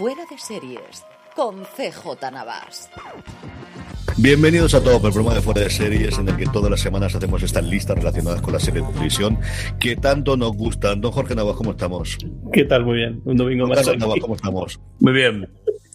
Fuera de Series con CJ Navas. Bienvenidos a todos el programa de Fuera de Series, en el que todas las semanas hacemos estas listas relacionadas con la serie de televisión que tanto nos gustan. Don Jorge Navas, ¿cómo estamos? ¿Qué tal? Muy bien. Un domingo más. Navas, ¿cómo estamos? Muy bien.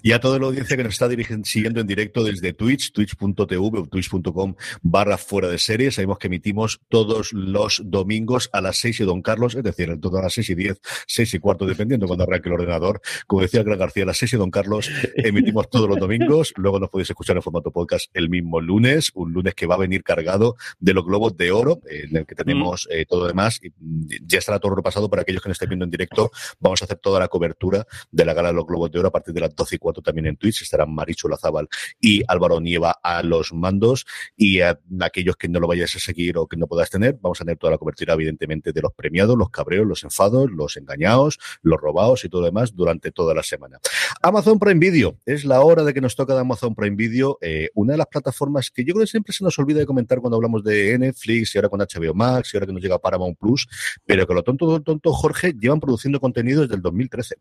Y a toda la audiencia que nos está siguiendo en directo desde Twitch, twitch.tv o twitch.com barra fuera de serie. Sabemos que emitimos todos los domingos a las 6 y Don Carlos, es decir, en todas las 6 y 10, 6 y cuarto, dependiendo cuando arranque el ordenador. Como decía el gran García, a las 6 y Don Carlos emitimos todos los domingos. Luego nos podéis escuchar en formato podcast el mismo lunes, un lunes que va a venir cargado de los globos de oro, en el que tenemos eh, todo demás. Y mm, ya estará todo repasado para aquellos que nos estén viendo en directo. Vamos a hacer toda la cobertura de la gala de los globos de oro a partir de las 12 y también en Twitch. Estarán Marichu Lazábal y Álvaro Nieva a los mandos. Y a aquellos que no lo vayáis a seguir o que no podáis tener, vamos a tener toda la cobertura, evidentemente, de los premiados, los cabreos, los enfados, los engañados, los robados y todo lo demás durante toda la semana. Amazon Prime Video. Es la hora de que nos toca de Amazon Prime Video, eh, una de las plataformas que yo creo que siempre se nos olvida de comentar cuando hablamos de Netflix y ahora con HBO Max y ahora que nos llega Paramount Plus, pero que lo tonto, tonto, Jorge, llevan produciendo contenido desde el 2013.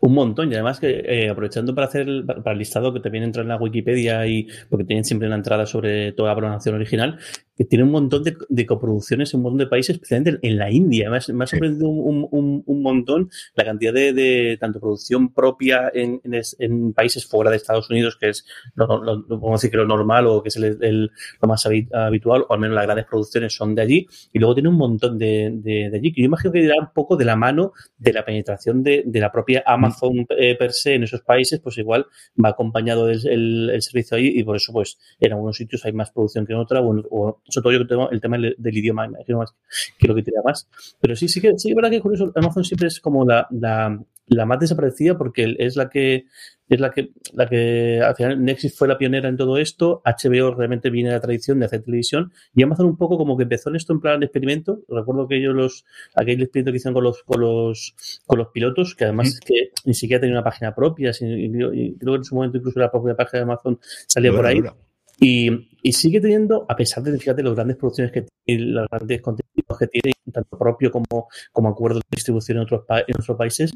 Un montón, y además que eh, aprovechando para hacer el, para el listado que también entra en la Wikipedia y porque tienen siempre una entrada sobre toda la programación original, que tiene un montón de, de, coproducciones en un montón de países, especialmente en la India. Me ha, me ha sorprendido un, un, un, montón la cantidad de, de tanto producción propia en, en, en, países fuera de Estados Unidos, que es lo, lo, lo, podemos decir que lo normal o que es el, el, lo más habitual, o al menos las grandes producciones son de allí, y luego tiene un montón de, de, de allí, que yo imagino que irá un poco de la mano de la penetración de, la propia Amazon eh, per se en esos países, pues igual va acompañado el servicio ahí y por eso pues en algunos sitios hay más producción que en otra, o, o sobre todo yo que tengo el tema del, del idioma, imagino más que lo que tira más. Pero sí, sí que sí, es verdad que curioso, Amazon siempre es como la, la, la más desaparecida porque es la que es la que, la que al final Nexus fue la pionera en todo esto, HBO realmente viene de la tradición de hacer televisión y Amazon un poco como que empezó en esto en plan de experimento. Recuerdo que ellos los, aquel experimento que hicieron con los, con los, con los pilotos, que además es que ni siquiera tenía una página propia, y, creo que en su momento incluso la propia página de Amazon salía por ahí. Y, sigue teniendo, a pesar de, fíjate, las grandes producciones que tiene, los grandes contenidos que tiene, tanto propio como, como acuerdos de distribución en otros, en otros países,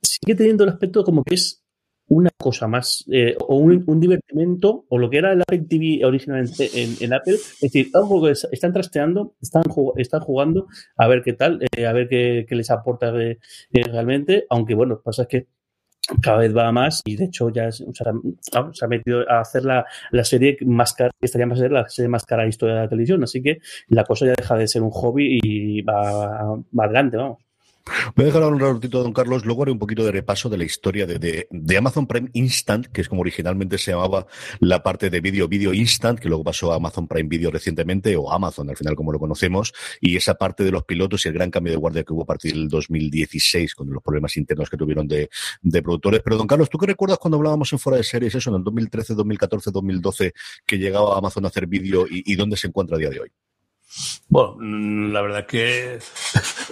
sigue teniendo el aspecto como que es una cosa más eh, o un, divertimento o lo que era el Apple TV originalmente en, Apple, es decir, algo que están trasteando, están, están jugando a ver qué tal, eh, a ver qué, les aporta eh, realmente, aunque bueno, pasa es que cada vez va más y de hecho ya se, ha, se ha metido a hacer la, la, serie más cara, que estaría más ser la serie más cara de la historia de la televisión, así que la cosa ya deja de ser un hobby y va, va adelante, vamos. Voy a dejar un ratito, don Carlos. Luego haré un poquito de repaso de la historia de, de, Amazon Prime Instant, que es como originalmente se llamaba la parte de vídeo, vídeo Instant, que luego pasó a Amazon Prime Video recientemente, o Amazon al final, como lo conocemos, y esa parte de los pilotos y el gran cambio de guardia que hubo a partir del 2016, con los problemas internos que tuvieron de, de productores. Pero, don Carlos, ¿tú qué recuerdas cuando hablábamos en fuera de series, eso, en el 2013, 2014, 2012, que llegaba Amazon a hacer vídeo y dónde se encuentra a día de hoy? Bueno, la verdad que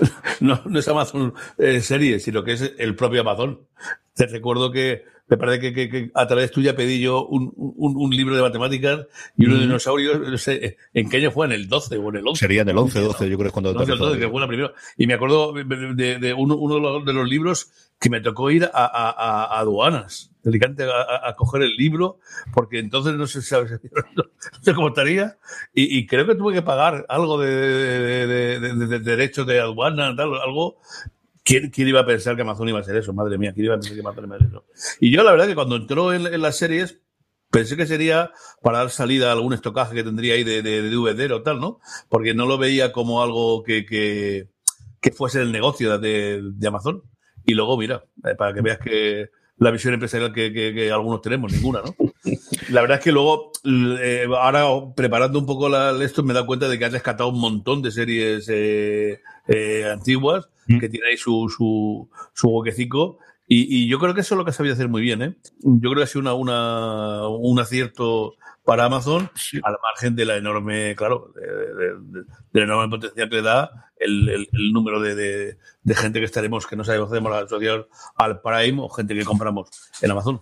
no, no es Amazon eh, serie, sino que es el propio Amazon. Te recuerdo que me parece que, que, que, a través tuya pedí yo un, un, un libro de matemáticas y unos mm. dinosaurios, no sé, ¿en qué año fue? ¿En el 12 o en el 11? Sería en el 11, 12, yo creo que es cuando... 12, 12, que fue la primera. Y me acuerdo de, de, de uno, uno, de los, de los libros que me tocó ir a, a, a aduanas, dedicante a, a, coger el libro, porque entonces no sé, ¿sabes? no sé cómo estaría, y, y, creo que tuve que pagar algo de, de, de, de derechos de aduana, tal, algo, ¿quién, ¿quién, iba a pensar que Amazon iba a ser eso? Madre mía, ¿quién iba a pensar que Amazon iba a ser eso? Y yo, la verdad, que cuando entró en, las series, pensé que sería para dar salida a algún estocaje que tendría ahí de, de, de o tal, ¿no? Porque no lo veía como algo que, que, que fuese el negocio de, de, Amazon. Y luego, mira, eh, para que veas que la visión empresarial que, que, que algunos tenemos, ninguna, ¿no? La verdad es que luego, eh, ahora preparando un poco la, esto, me dado cuenta de que has rescatado un montón de series eh, eh, antiguas mm. que tiene ahí su, su, su huequecico. Y, y, yo creo que eso es lo que ha sabido hacer muy bien. ¿eh? Yo creo que ha sido una, una, un acierto para Amazon, sí. al margen de la enorme, claro, de, de, de, de la enorme potencial que da el, el, el número de, gente que estaremos, que no sabemos, hacemos asociar al Prime o gente que compramos en Amazon.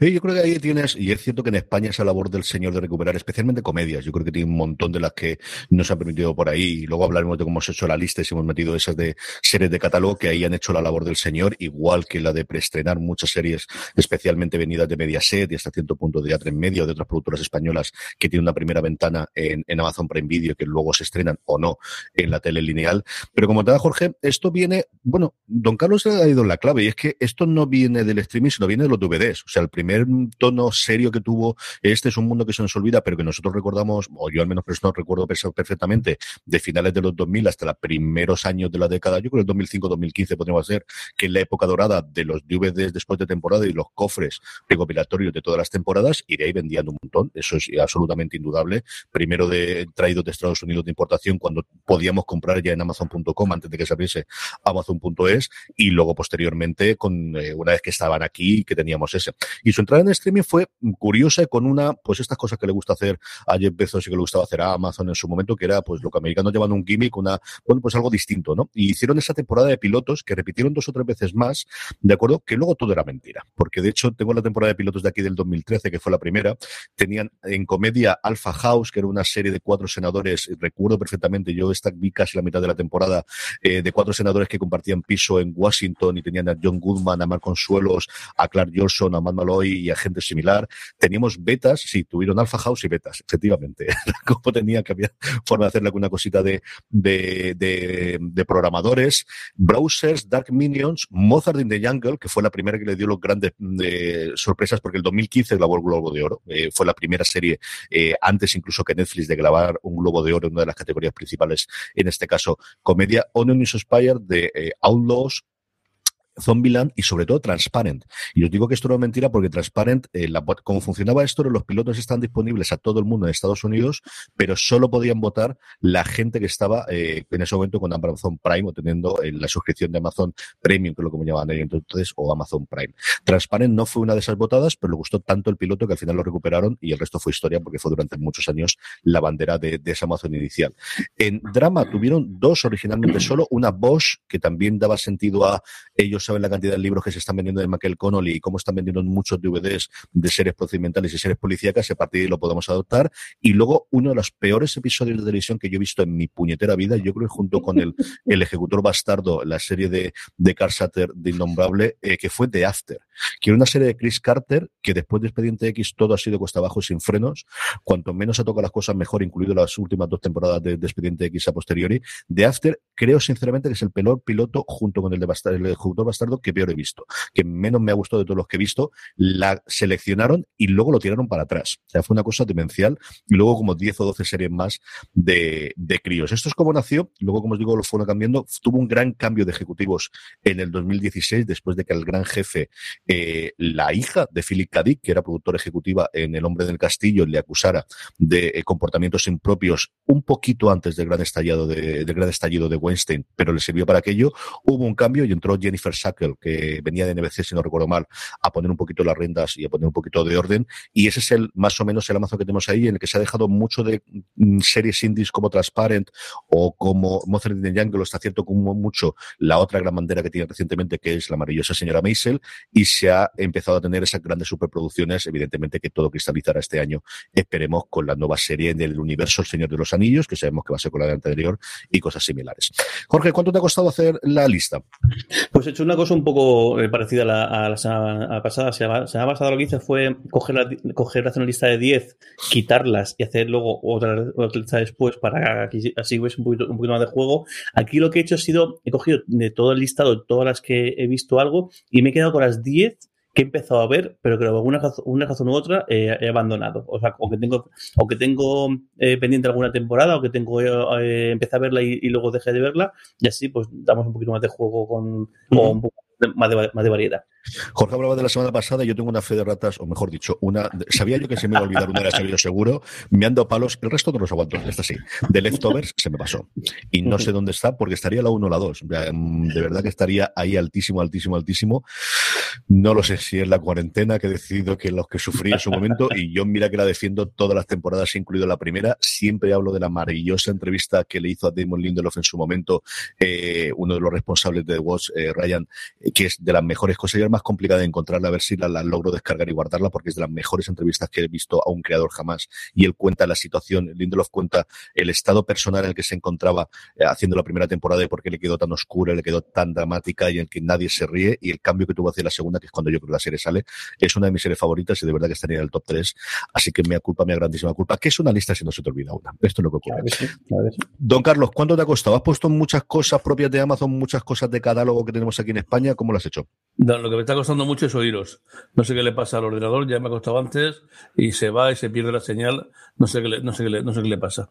Yo creo que ahí tienes, y es cierto que en España esa labor del señor de recuperar, especialmente comedias, yo creo que tiene un montón de las que nos han permitido por ahí, y luego hablaremos de cómo hemos hecho la lista y si hemos metido esas de series de catálogo que ahí han hecho la labor del señor, igual que la de preestrenar muchas series, especialmente venidas de Mediaset y hasta cierto punto de Teatro en Medio, de otras productoras españolas que tienen una primera ventana en, en Amazon Prime Video que luego se estrenan o no en la tele lineal. Pero como te da Jorge, esto viene, bueno, don Carlos ha ido en la clave, y es que esto no viene del streaming, sino viene de los DVDs. O sea, el primer tono serio que tuvo este es un mundo que se nos olvida, pero que nosotros recordamos, o yo al menos no recuerdo perfectamente, de finales de los 2000 hasta los primeros años de la década, yo creo que el 2005-2015 podríamos ser, que es la época dorada de los DVDs después de temporada y los cofres recopilatorios de todas las temporadas, y ahí vendían un montón, eso es absolutamente indudable. Primero de traídos de Estados Unidos de importación cuando podíamos comprar ya en Amazon.com antes de que se abriese Amazon.es, y luego posteriormente con eh, una vez que estaban aquí que teníamos ese. Y su entrada en streaming fue curiosa con una, pues estas cosas que le gusta hacer a Jeff Bezos y que le gustaba hacer a Amazon en su momento, que era pues lo que americanos llevan un gimmick, una, bueno, pues algo distinto, ¿no? Y hicieron esa temporada de pilotos que repitieron dos o tres veces más, ¿de acuerdo? Que luego todo era mentira, porque de hecho tengo la temporada de pilotos de aquí del 2013, que fue la primera, tenían en comedia Alpha House, que era una serie de cuatro senadores, recuerdo perfectamente, yo esta vi casi la mitad de la temporada, eh, de cuatro senadores que compartían piso en Washington y tenían a John Goodman, a Mark Consuelos, a Clark Johnson, a Matt Y a gente similar. Teníamos betas, sí, tuvieron Alpha House y betas, efectivamente. Como tenía que había forma de hacerle alguna cosita de, de, de, programadores, browsers, Dark Minions, Mozart in the Jungle, que fue la primera que le dio los grandes eh, sorpresas, porque el 2015 grabó el Globo de Oro. Eh, fue la primera serie, eh, antes incluso que Netflix, de grabar un Globo de Oro en una de las categorías principales, en este caso, comedia. Onion is Spire de Outlaws, Zombieland y sobre todo Transparent. Y os digo que esto no es mentira porque Transparent, eh, como funcionaba esto, los pilotos están disponibles a todo el mundo en Estados Unidos, pero solo podían votar la gente que estaba eh, en ese momento con Amazon Prime o teniendo eh, la suscripción de Amazon Premium, que es lo que llamaban entonces, o Amazon Prime. Transparent no fue una de esas votadas, pero le gustó tanto el piloto que al final lo recuperaron y el resto fue historia porque fue durante muchos años la bandera de, de esa Amazon inicial. En drama tuvieron dos originalmente solo, una Bosch que también daba sentido a ellos saben la cantidad de libros que se están vendiendo de Michael Connolly y cómo están vendiendo muchos DVDs de series procedimentales y series policíacas, a partir de ahí lo podemos adoptar. Y luego, uno de los peores episodios de televisión que yo he visto en mi puñetera vida, yo creo junto con el, el ejecutor bastardo, la serie de, de Carl Satter de Innombrable, eh, que fue The After, que era una serie de Chris Carter, que después de Expediente X todo ha sido cuesta abajo y sin frenos. Cuanto menos se toca las cosas, mejor, incluido las últimas dos temporadas de, de Expediente X a posteriori. The After, creo sinceramente que es el peor piloto junto con el de Bastardo, el ejecutor bastardo que peor he visto, que menos me ha gustado de todos los que he visto, la seleccionaron y luego lo tiraron para atrás. O sea, fue una cosa demencial y luego como 10 o 12 series más de, de críos. Esto es como nació, luego como os digo, lo fueron cambiando, tuvo un gran cambio de ejecutivos en el 2016 después de que el gran jefe, eh, la hija de Philip. Dick, que era productora ejecutiva en El Hombre del Castillo, le acusara de eh, comportamientos impropios un poquito antes del gran estallado de, del gran estallido de Weinstein, pero le sirvió para aquello. Hubo un cambio y entró Jennifer Sackle, que venía de NBC, si no recuerdo mal, a poner un poquito las riendas y a poner un poquito de orden. Y ese es el más o menos el Amazon que tenemos ahí, en el que se ha dejado mucho de mm, series indies como Transparent o como Mozart in the Jungle, está cierto como mucho la otra gran bandera que tiene recientemente, que es la maravillosa señora Maisel, y se ha empezado a tener esas grandes superproducciones, evidentemente que todo cristalizará este año, esperemos, con la nueva serie del universo El Señor de los Anillos, que sabemos que va a ser con la de anterior, y cosas similares. Jorge, ¿cuánto te ha costado hacer la lista? Pues he hecho una una cosa un poco eh, parecida a la, a la semana pasada. Lo que hice fue coger, la, coger hacer una lista de 10, quitarlas y hacer luego otra, otra lista después para que así ves un poquito, un poquito más de juego. Aquí lo que he hecho ha sido, he cogido de todo el listado, todas las que he visto algo y me he quedado con las 10 que he empezado a ver, pero que por alguna razón, una razón u otra eh, he abandonado. O sea, o que tengo, o que tengo eh, pendiente alguna temporada, o que tengo eh, empecé a verla y, y, luego dejé de verla, y así pues damos un poquito más de juego con, o un poco más de, más de variedad. Jorge hablaba de la semana pasada, yo tengo una fe de ratas, o mejor dicho, una. Sabía yo que se me iba a olvidar una de las que seguro, me ando palos, el resto no los aguanto. Esta sí. De Leftovers se me pasó. Y no sé dónde está, porque estaría la 1 o la 2. De verdad que estaría ahí altísimo, altísimo, altísimo. No lo sé si es la cuarentena que he decidido que los que sufrí en su momento, y yo mira que la defiendo todas las temporadas, incluido la primera. Siempre hablo de la maravillosa entrevista que le hizo a Damon Lindelof en su momento, eh, uno de los responsables de The Watch, eh, Ryan, que es de las mejores cosas. Y más complicada de encontrarla, a ver si la, la, logro descargar y guardarla, porque es de las mejores entrevistas que he visto a un creador jamás. Y él cuenta la situación, Lindelof cuenta el estado personal en el que se encontraba eh, haciendo la primera temporada y por qué le quedó tan oscura, le quedó tan dramática y en que nadie se ríe, y el cambio que tuvo hacia la segunda, que es cuando yo creo que la serie sale, es una de mis series favoritas y de verdad que estaría en el top 3. Así que me culpa, mi grandísima culpa, que es una lista si no se te olvida una. Esto es lo que ocurre. Claro que sí, claro que sí. Don Carlos, ¿cuánto te ha costado? ¿Has puesto muchas cosas propias de Amazon, muchas cosas de catálogo que tenemos aquí en España? ¿Cómo lo has hecho? Lo que me está costando mucho es oíros. No sé qué le pasa al ordenador, ya me ha costado antes y se va y se pierde la señal. No sé qué le, no sé qué le, no sé qué le pasa.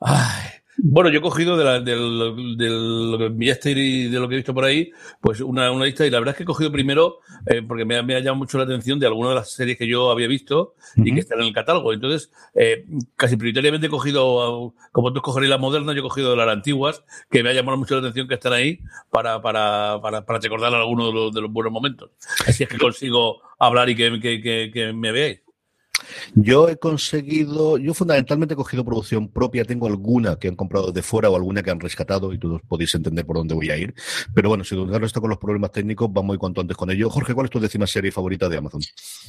Ay. Bueno, yo he cogido de, la, de, lo, de lo que enviaste y de lo que he visto por ahí, pues una, una lista y la verdad es que he cogido primero, eh, porque me ha, me ha, llamado mucho la atención de algunas de las series que yo había visto uh -huh. y que están en el catálogo. Entonces, eh, casi prioritariamente he cogido, como tú escogerías las modernas, yo he cogido de las antiguas, que me ha llamado mucho la atención que están ahí para, para, para, para recordar algunos de los, de los buenos momentos. Así es que consigo hablar y que, que, que, que me veáis. Yo he conseguido, yo fundamentalmente he cogido producción propia, tengo alguna que han comprado de fuera o alguna que han rescatado y todos podéis entender por dónde voy a ir. Pero bueno, si dudarlo esto con los problemas técnicos, vamos y cuanto antes con ello. Jorge, ¿cuál es tu décima serie favorita de Amazon?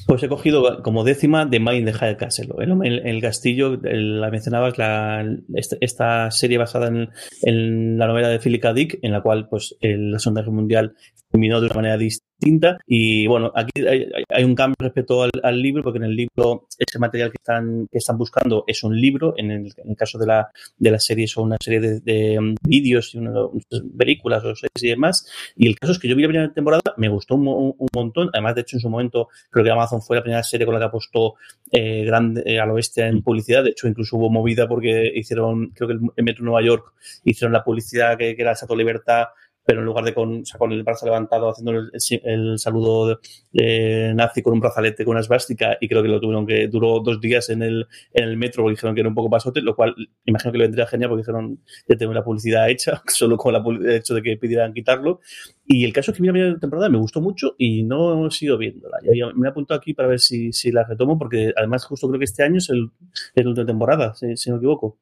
Pues he cogido como décima de Mind the High Castle. El, el, castillo, la mencionabas, la, esta, esta, serie basada en, en, la novela de Philip K. Dick, en la cual pues la Segunda Guerra Mundial terminó de una manera distinta. Y bueno, aquí hay, hay un cambio respecto al, al, libro porque en el libro ese material que están, que están buscando es un libro, en el, en el caso de la, de la serie son una serie de, de um, vídeos y una, películas o series y demás. Y el caso es que yo vi la primera temporada, me gustó un, un, un, montón, además de hecho en su momento creo que Amazon fue la primera serie con la que apostó eh, grande, eh, al oeste en publicidad, de hecho incluso hubo movida porque hicieron, creo que el, el Metro Nueva York hicieron la publicidad que, que era Sato Libertad pero en lugar de con, o sea, con el brazo levantado haciendo el, el saludo de, nazi con un brazalete con una esvástica y creo que lo tuvieron que duró dos días en el, en el metro porque dijeron que era un poco pasote, lo cual imagino que le vendría genial porque dijeron ya tengo la publicidad hecha, solo con la, el hecho de que pidieran quitarlo. Y el caso es que vi la primera temporada, me gustó mucho y no he sido viéndola. Ya, me he apuntado aquí para ver si, si la retomo porque además justo creo que este año es el, es la temporada, si, si no me equivoco.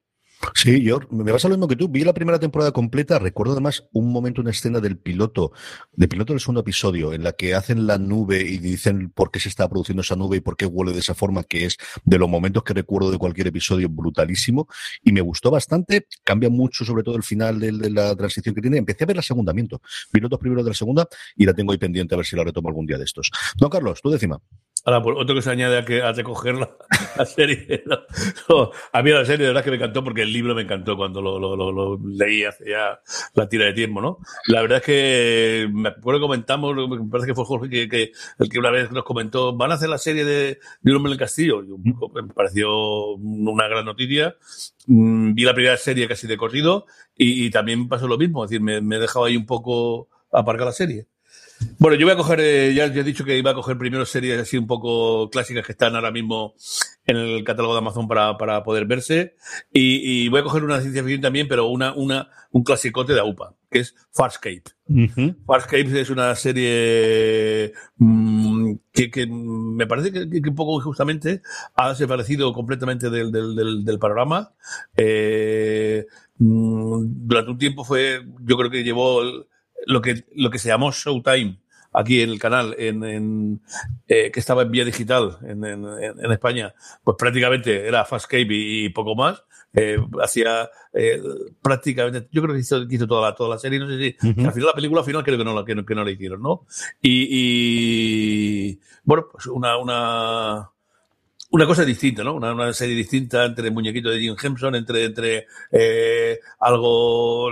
Sí, yo me vas hablando que tú vi la primera temporada completa. Recuerdo además un momento, una escena del piloto, del piloto del segundo episodio, en la que hacen la nube y dicen por qué se está produciendo esa nube y por qué huele de esa forma, que es de los momentos que recuerdo de cualquier episodio brutalísimo. Y me gustó bastante. Cambia mucho, sobre todo el final de, la transición que tiene. Empecé a ver la segunda, miento. Pilotos primero de la segunda y la tengo ahí pendiente a ver si la retomo algún día de estos. Don Carlos, tú décima. Ahora, por otro que se añade a, que, a recoger la, la serie. No, no, a mí la serie de verdad que me encantó porque el libro me encantó cuando lo, lo, lo, lo, leí hace ya la tira de tiempo, ¿no? La verdad es que me acuerdo que comentamos, me parece que fue Jorge que, que, el que una vez nos comentó, van a hacer la serie de, de Un hombre en el castillo. Y me pareció una gran noticia. Mm, vi la primera serie casi de corrido y, y también pasó lo mismo, es decir, me, me he dejado ahí un poco aparcar la serie. Bueno, yo voy a coger, eh, ya, ya, he dicho que iba a coger primero series así un poco clásicas que están ahora mismo en el catálogo de Amazon para, para poder verse. Y, y, voy a coger una ciencia ficción también, pero una, una, un clasicote de AUPA, que es Farscape. Uh -huh. Farscape es una serie mmm, que, que, me parece que, que, un poco injustamente ha desaparecido completamente del, del, del, del panorama. Eh, mmm, durante un tiempo fue, yo creo que llevó... El, lo que, lo que se llamó Showtime aquí en el canal, en, en eh, que estaba en vía digital en, en, en, España, pues prácticamente era Fastscape y, y poco más. Eh, hacía eh, prácticamente, yo creo que hizo, hizo toda, la, toda la serie, no sé si, uh -huh. al final la película al final creo que no, que no, que no la hicieron, ¿no? Y, y bueno, pues una, una, una cosa distinta, ¿no? Una, serie distinta entre el muñequito de Jim Henson, entre, entre eh, algo,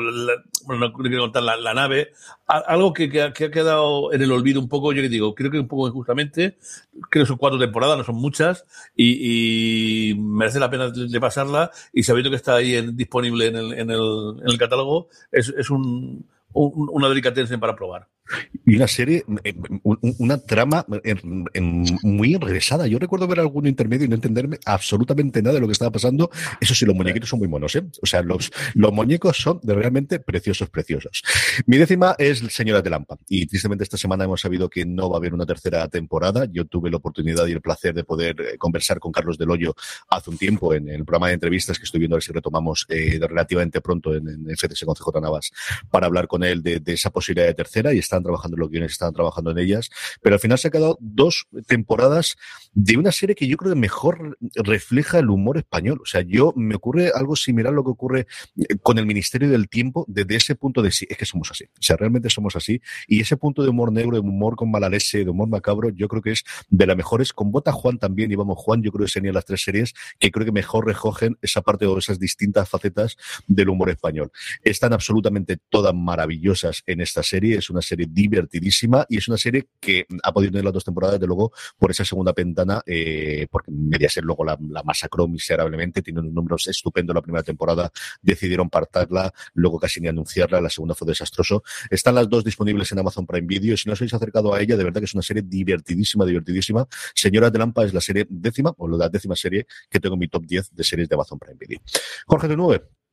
bueno, no quiero contar la, nave, algo que, que, que, ha quedado en el olvido un poco, yo que digo, creo que un poco injustamente, creo que son cuatro temporadas, no son muchas, y, y merece la pena de, de, pasarla, y sabiendo que está ahí en, disponible en el, en el, en el catálogo, es, es un, un, una delicatessen para probar. Y una serie, eh, una trama muy enrevesada. Yo recuerdo ver algún intermedio y no entenderme absolutamente nada de lo que estaba pasando. Eso sí, los muñequitos son muy monos, ¿eh? O sea, los, los muñecos son realmente preciosos, preciosos. Mi décima es Señora de Lampa. Y tristemente esta semana hemos sabido que no va a haber una tercera temporada. Yo tuve la oportunidad y el placer de poder eh, conversar con Carlos Del Hoyo hace un tiempo en el programa de entrevistas que estoy viendo a ver si retomamos eh, relativamente pronto en, en FTS con CJ Navas para hablar con él de, de esa posibilidad de tercera y está están trabajando en los guiones, estaban trabajando en ellas, pero al final se ha quedado dos temporadas de una serie que yo creo que mejor refleja el humor español. O sea, yo me ocurre algo similar a lo que ocurre eh, con el Ministerio del Tiempo desde ese punto de sí, es que somos así. O sea, realmente somos así. Y ese punto de humor negro, de humor con malalese, de humor macabro, yo creo que es de las mejores. Con Bota Juan también, y vamos, Juan, yo creo que serían las tres series que creo que mejor recogen esa parte o esas distintas facetas del humor español. Están absolutamente todas maravillosas en esta serie. Es una serie divertidísima y es una serie que ha podido tener las dos temporadas, de luego, por esa segunda ventana, eh, porque Mediaset luego la, la masacró miserablemente, tiene unos números estupendos la primera temporada, decidieron partarla, luego casi ni anunciarla, la segunda fue desastroso. Están las dos disponibles en Amazon Prime Video y si no os habéis acercado a ella, de verdad que es una serie divertidísima, divertidísima. Señora de Lampa es la serie décima, o la décima serie que tengo en mi top 10 de series de Amazon Prime Video. Jorge de Nueve.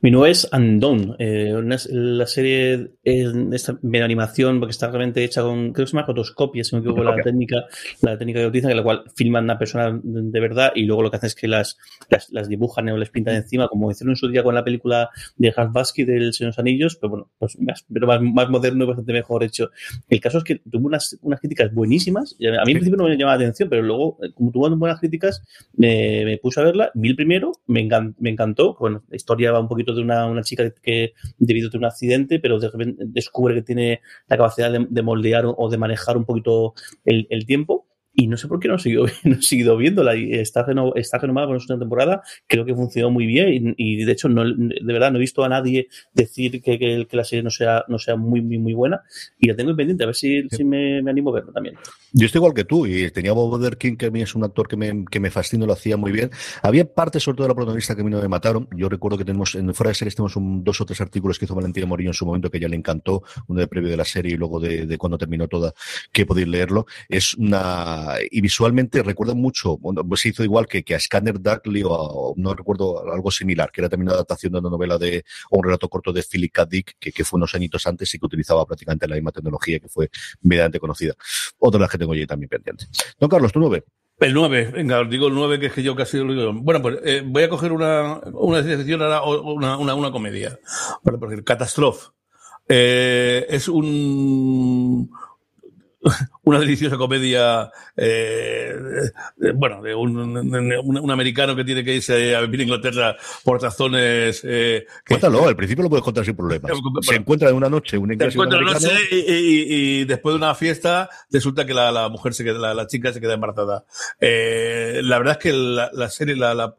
Mi nuevo es Undone, eh, una, la serie en esta medio animación, porque está realmente hecha con, creo que se llama rotoscopia, si me equivoco, la técnica, la técnica que utilizan, en la cual filman a una persona de verdad y luego lo que hacen es que las, las, las dibujan o les pintan encima, como hicieron en su día con la película de Basky del Señor de los Anillos, pero bueno, pues más, pero más, más moderno y bastante mejor hecho. El caso es que tuvo unas, unas críticas buenísimas, a mí en principio no me llamaba la atención, pero luego, como tuvo buenas críticas, me, me puse a verla, vi el primero, me, me encantó, bueno, la historia va un poquito de una, una chica que debido a un accidente, pero de repente descubre que tiene la capacidad de, de moldear o de manejar un poquito el tiempo y no sé por qué no he seguido, no he seguido viéndola está, reno, está renomada por una temporada, creo que funcionó muy bien y, y, de hecho no, de verdad no he visto a nadie decir que, que, que, la serie no sea, no sea muy, muy, muy buena y la tengo pendiente a ver si, sí. si me, me, animo a verla también. Yo estoy igual que tú y tenía Bob King que a mí es un actor que me, que me fascina, lo hacía muy bien. Había partes sobre todo de la protagonista que a mí no me mataron. Yo recuerdo que tenemos en fuera de series tenemos un, dos o tres artículos que hizo Valentina Morillo en su momento que ya le encantó, uno de previo de la serie y luego de, de cuando terminó toda, que podéis leerlo. Es una y visualmente recuerda mucho, pues se hizo igual que, que a Scanner Darkly o, o, no recuerdo algo similar, que era también una adaptación de una novela de, o un relato corto de Philip K. Dick, que, fue unos añitos antes y que utilizaba prácticamente la misma tecnología que fue medianamente conocida. Otra de las que tengo yo también pendiente. Don Carlos, ¿tú no ves? El 9, venga, os digo el 9, que es que yo casi lo digo. Bueno, pues eh, voy a coger una, una una, una, una comedia. Bueno, porque Catastrophe eh, es un, una deliciosa comedia, eh, bueno, de un, un, un, americano que tiene que irse a vivir a Inglaterra por razones. Eh, que, Cuéntalo, al principio lo puedes contar sin problemas. Bueno, se encuentra en una noche un inglés se encuentra noche y, y, y, después de una fiesta resulta que la, la mujer se queda, la, la, chica se queda embarazada. Eh, la verdad es que la, la serie, la, la,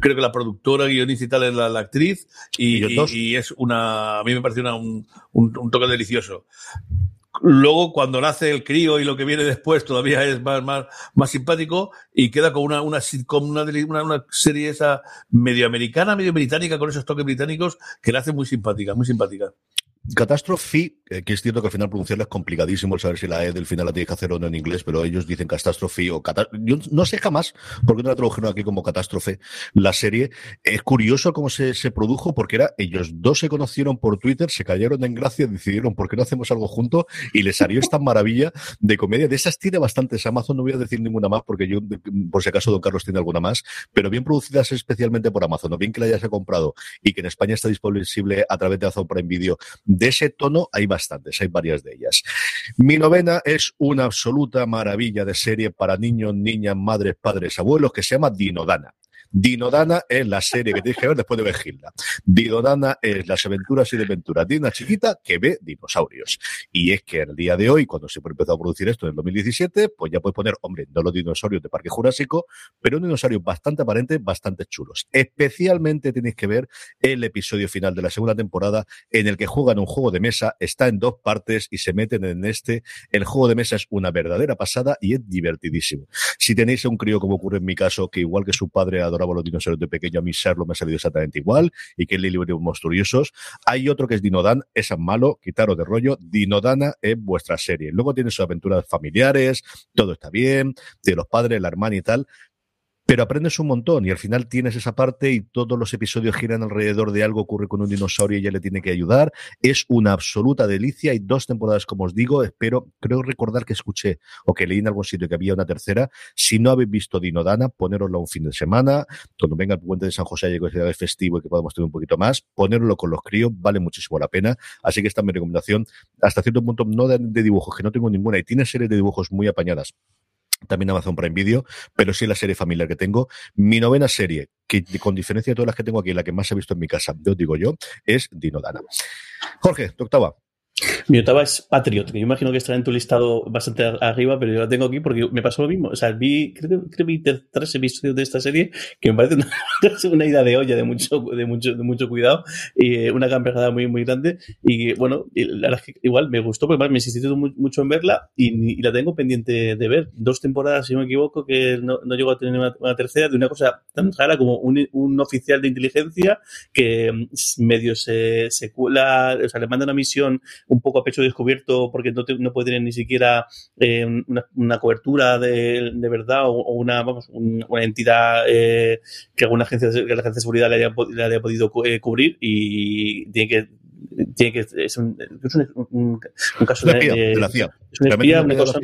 creo que la productora, guionista y tal es la, la actriz y, y, y, es una, a mí me parece una, un, un, un toque delicioso. Luego, cuando nace el crío y lo que viene después todavía es más, más, más simpático y queda con una, una sitcom, una, una, una serie esa medio americana, medio británica, con esos toques británicos que la hace muy simpática, muy simpática. Catástrofe, eh, que es cierto que al final pronunciarla es complicadísimo saber si la E del final la tiene que hacer o no en inglés, pero ellos dicen catástrofe o catástrofe. Yo no sé jamás por qué no la tradujeron aquí como catástrofe la serie. Es curioso cómo se, se, produjo, porque era ellos dos se conocieron por Twitter, se cayeron en gracia, decidieron por qué no hacemos algo juntos y les salió esta maravilla de comedia. De esas tiene bastantes Amazon, no voy a decir ninguna más porque yo, por si acaso, Don Carlos tiene alguna más, pero bien producidas especialmente por Amazon, o bien que la hayas comprado y que en España está disponible a través de Amazon Prime Video De ese tono hay bastantes, hay varias de ellas. Mi novena es una absoluta maravilla de serie para niños, niñas, madres, padres, abuelos que se llama Dinodana. Dinodana es la serie que tienes que ver después de ver. Dinodana es las aventuras y desventuras de una chiquita que ve dinosaurios. Y es que el día de hoy, cuando se empezó a producir esto en el 2017, pues ya puedes poner, hombre, no los dinosaurios de Parque Jurásico, pero un dinosaurio bastante aparente, bastante chulos. Especialmente tenéis que ver el episodio final de la segunda temporada en el que juegan un juego de mesa, está en dos partes y se meten en este. El juego de mesa es una verdadera pasada y es divertidísimo. Si tenéis a un crío como ocurre en mi caso, que igual que su padre adora los dinosaurios de pequeño, a mí Sherlock me ha salido exactamente igual, y que el libro monstruosos. Hay otro que es Dinodan, es malo, quitaros de rollo, Dinodana es vuestra serie. Luego tiene sus aventuras familiares, todo está bien, de los padres, la hermana y tal, pero aprendes un montón y al final tienes esa parte y todos los episodios giran alrededor de algo ocurre con un dinosaurio y ella le tiene que ayudar. Es una absoluta delicia. Hay dos temporadas, como os digo. Espero, creo recordar que escuché o que leí en algún sitio que había una tercera. Si no habéis visto Dinodana, ponéroslo un fin de semana. Cuando venga el puente de San José, llegue el festivo y que podamos tener un poquito más, ponerlo con los críos vale muchísimo la pena. Así que esta es mi recomendación. Hasta cierto punto, no de, de dibujos, que no tengo ninguna y tiene series de dibujos muy apañadas también Amazon Prime Video, pero sí la serie familiar que tengo. Mi novena serie, que con diferencia de todas las que tengo aquí, la que más he visto en mi casa, yo digo yo, es Dinodana. Jorge, tu octava. Mi octava es Patriot, que yo imagino que estará en tu listado bastante arriba, pero yo la tengo aquí porque me pasó lo mismo. O sea, vi, creo, que vi tres episodios de esta serie que me parece una, una idea de olla de mucho, de mucho, de mucho cuidado y eh, una campeonada muy, muy grande. Y bueno, la verdad es que igual me gustó, porque me insistí mucho en verla y, la tengo pendiente de ver. Dos temporadas, si no me equivoco, que no, no llegó a tener una, tercera, de una cosa tan rara como un, un oficial de inteligencia que mm, medio se, se cuela, o sea, le manda una misión un poco a pecho descubierto porque no, no puede tener ni siquiera eh, una, cobertura de, de verdad o, una, vamos, una entidad eh, que alguna agencia, que la agencia de seguridad le haya, le haya podido eh, cubrir y tiene que tiene que es un, es un, un, caso de, de, la CIA. Es una espía, una cosa,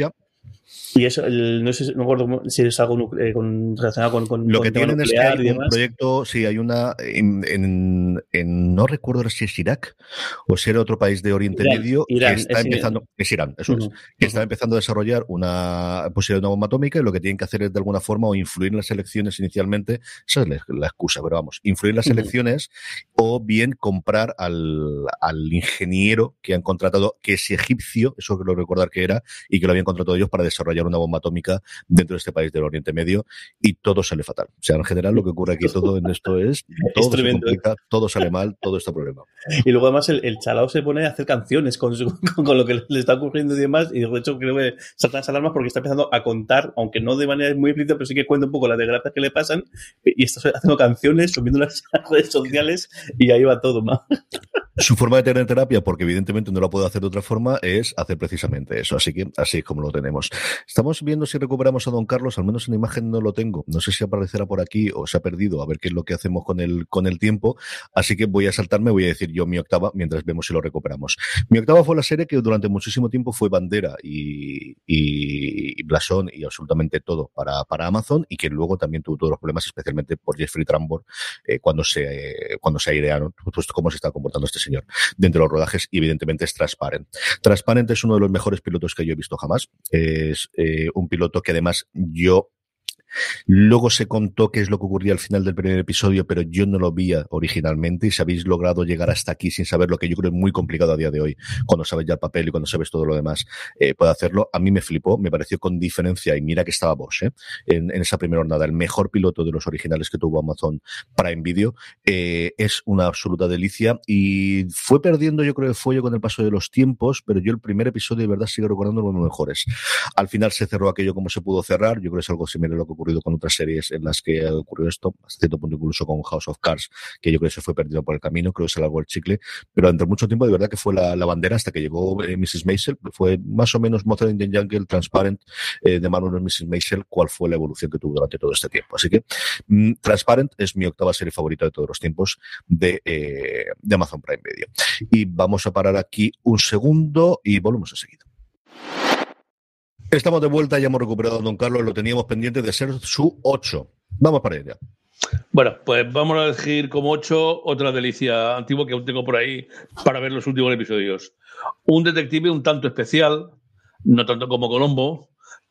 y eso, el, no sé, no recuerdo si es algo eh, con, relacionado con, con Lo que tienen es que hay un proyecto, sí, hay una, en, en, en, no recuerdo si es Irak o si era otro país de Oriente Medio, que está empezando, es Irán, eso es, que está empezando a desarrollar una posibilidad de una bomba atómica y lo que tienen que hacer es de alguna forma o influir en las elecciones inicialmente, esa es la, excusa, pero vamos, influir en las elecciones o bien comprar al, al ingeniero que han contratado, que es egipcio, eso que lo recordar que era, y que lo habían contratado ellos para desarrollar una bomba atómica dentro de este país del Oriente Medio y todo sale fatal. O sea, en general lo que ocurre aquí todo en esto es todo se complica, todo sale mal, todo está problema. Y luego además el, el chalao se pone a hacer canciones con, con, lo que le está ocurriendo y demás y de hecho creo que saltan las alarmas porque está empezando a contar, aunque no de manera muy explícita, pero sí que cuenta un poco las desgracias que le pasan y está haciendo canciones, subiendo las redes sociales y ahí va todo mal. Su forma de tener terapia, porque evidentemente no la puedo hacer de otra forma, es hacer precisamente eso. Así que así es como lo tenemos. Estamos viendo si recuperamos a don Carlos, al menos en imagen no lo tengo. No sé si aparecerá por aquí o se ha perdido, a ver qué es lo que hacemos con el, con el tiempo. Así que voy a saltarme, voy a decir yo mi octava mientras vemos si lo recuperamos. Mi octava fue la serie que durante muchísimo tiempo fue bandera y, y, blasón y absolutamente todo para, para Amazon y que luego también tuvo todos los problemas, especialmente por Jeffrey Trambor, eh, cuando se, cuando se airearon, pues cómo se está comportando este señor dentro de los rodajes y evidentemente es Transparent. Transparent es uno de los mejores pilotos que yo he visto jamás. Eh, un piloto que además yo Luego se contó qué es lo que ocurría al final del primer episodio, pero yo no lo vi originalmente y si habéis logrado llegar hasta aquí sin saber lo que yo creo es muy complicado a día de hoy, cuando sabes ya el papel y cuando sabes todo lo demás, eh, puede hacerlo. A mí me flipó, me pareció con diferencia y mira que estaba Bosch ¿eh? en, esa primera jornada, el mejor piloto de los originales que tuvo Amazon para Video. Eh, es una absoluta delicia y fue perdiendo yo creo el fuelle con el paso de los tiempos, pero yo el primer episodio de verdad sigo recordando los mejores. Al final se cerró aquello como se pudo cerrar, yo creo que es algo similar a lo que ocurrido con otras series en las que ocurrió esto, hasta cierto punto incluso con House of Cards, que yo creo que se fue perdido por el camino, creo que se largó el chicle, pero durante mucho tiempo de verdad que fue la, bandera hasta que llegó eh, Mrs. Maisel, fue más o menos Mother in the Jungle, Transparent, eh, de Marvel Mrs. Maisel, cuál fue la evolución que tuvo durante todo este tiempo. Así que mm, Transparent es mi octava serie favorita de todos los tiempos de, eh, de Amazon Prime Video. Y vamos a parar aquí un segundo y volvemos a seguir. Estamos de vuelta, ya hemos recuperado a Don Carlos, lo teníamos pendiente de ser su 8. Vamos para ella. Bueno, pues vamos a elegir como ocho otra delicia antigua que tengo por ahí para ver los últimos episodios. Un detective un tanto especial, no tanto como Colombo,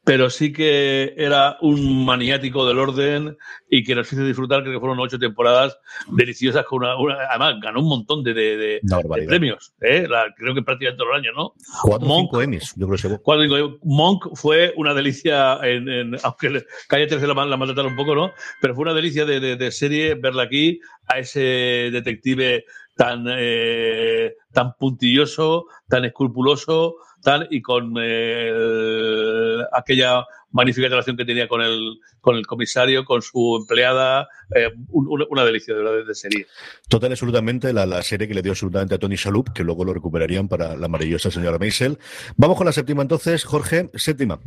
pero sí que era un maniático del orden y que nos hizo disfrutar, creo que fueron ocho temporadas deliciosas con una, además ganó un montón de, de, premios, ¿eh? creo que prácticamente todo el año, ¿no? Cuatro Monk, cinco Emmys, yo creo que Monk fue una delicia, en, aunque Calle 13 la, la maltrataron un poco, ¿no? Pero fue una delicia de, serie verla aquí, a ese detective tan, eh, tan puntilloso, tan escrupuloso, tal, y con eh, aquella magnífica relación que tenía con el, con el comisario, con su empleada, eh, una delicia de, de, de serie. Total, absolutamente, la, la, serie que le dio absolutamente a Tony Shalhoub, que luego lo recuperarían para la maravillosa señora Maisel. Vamos con la séptima entonces, Jorge, séptima.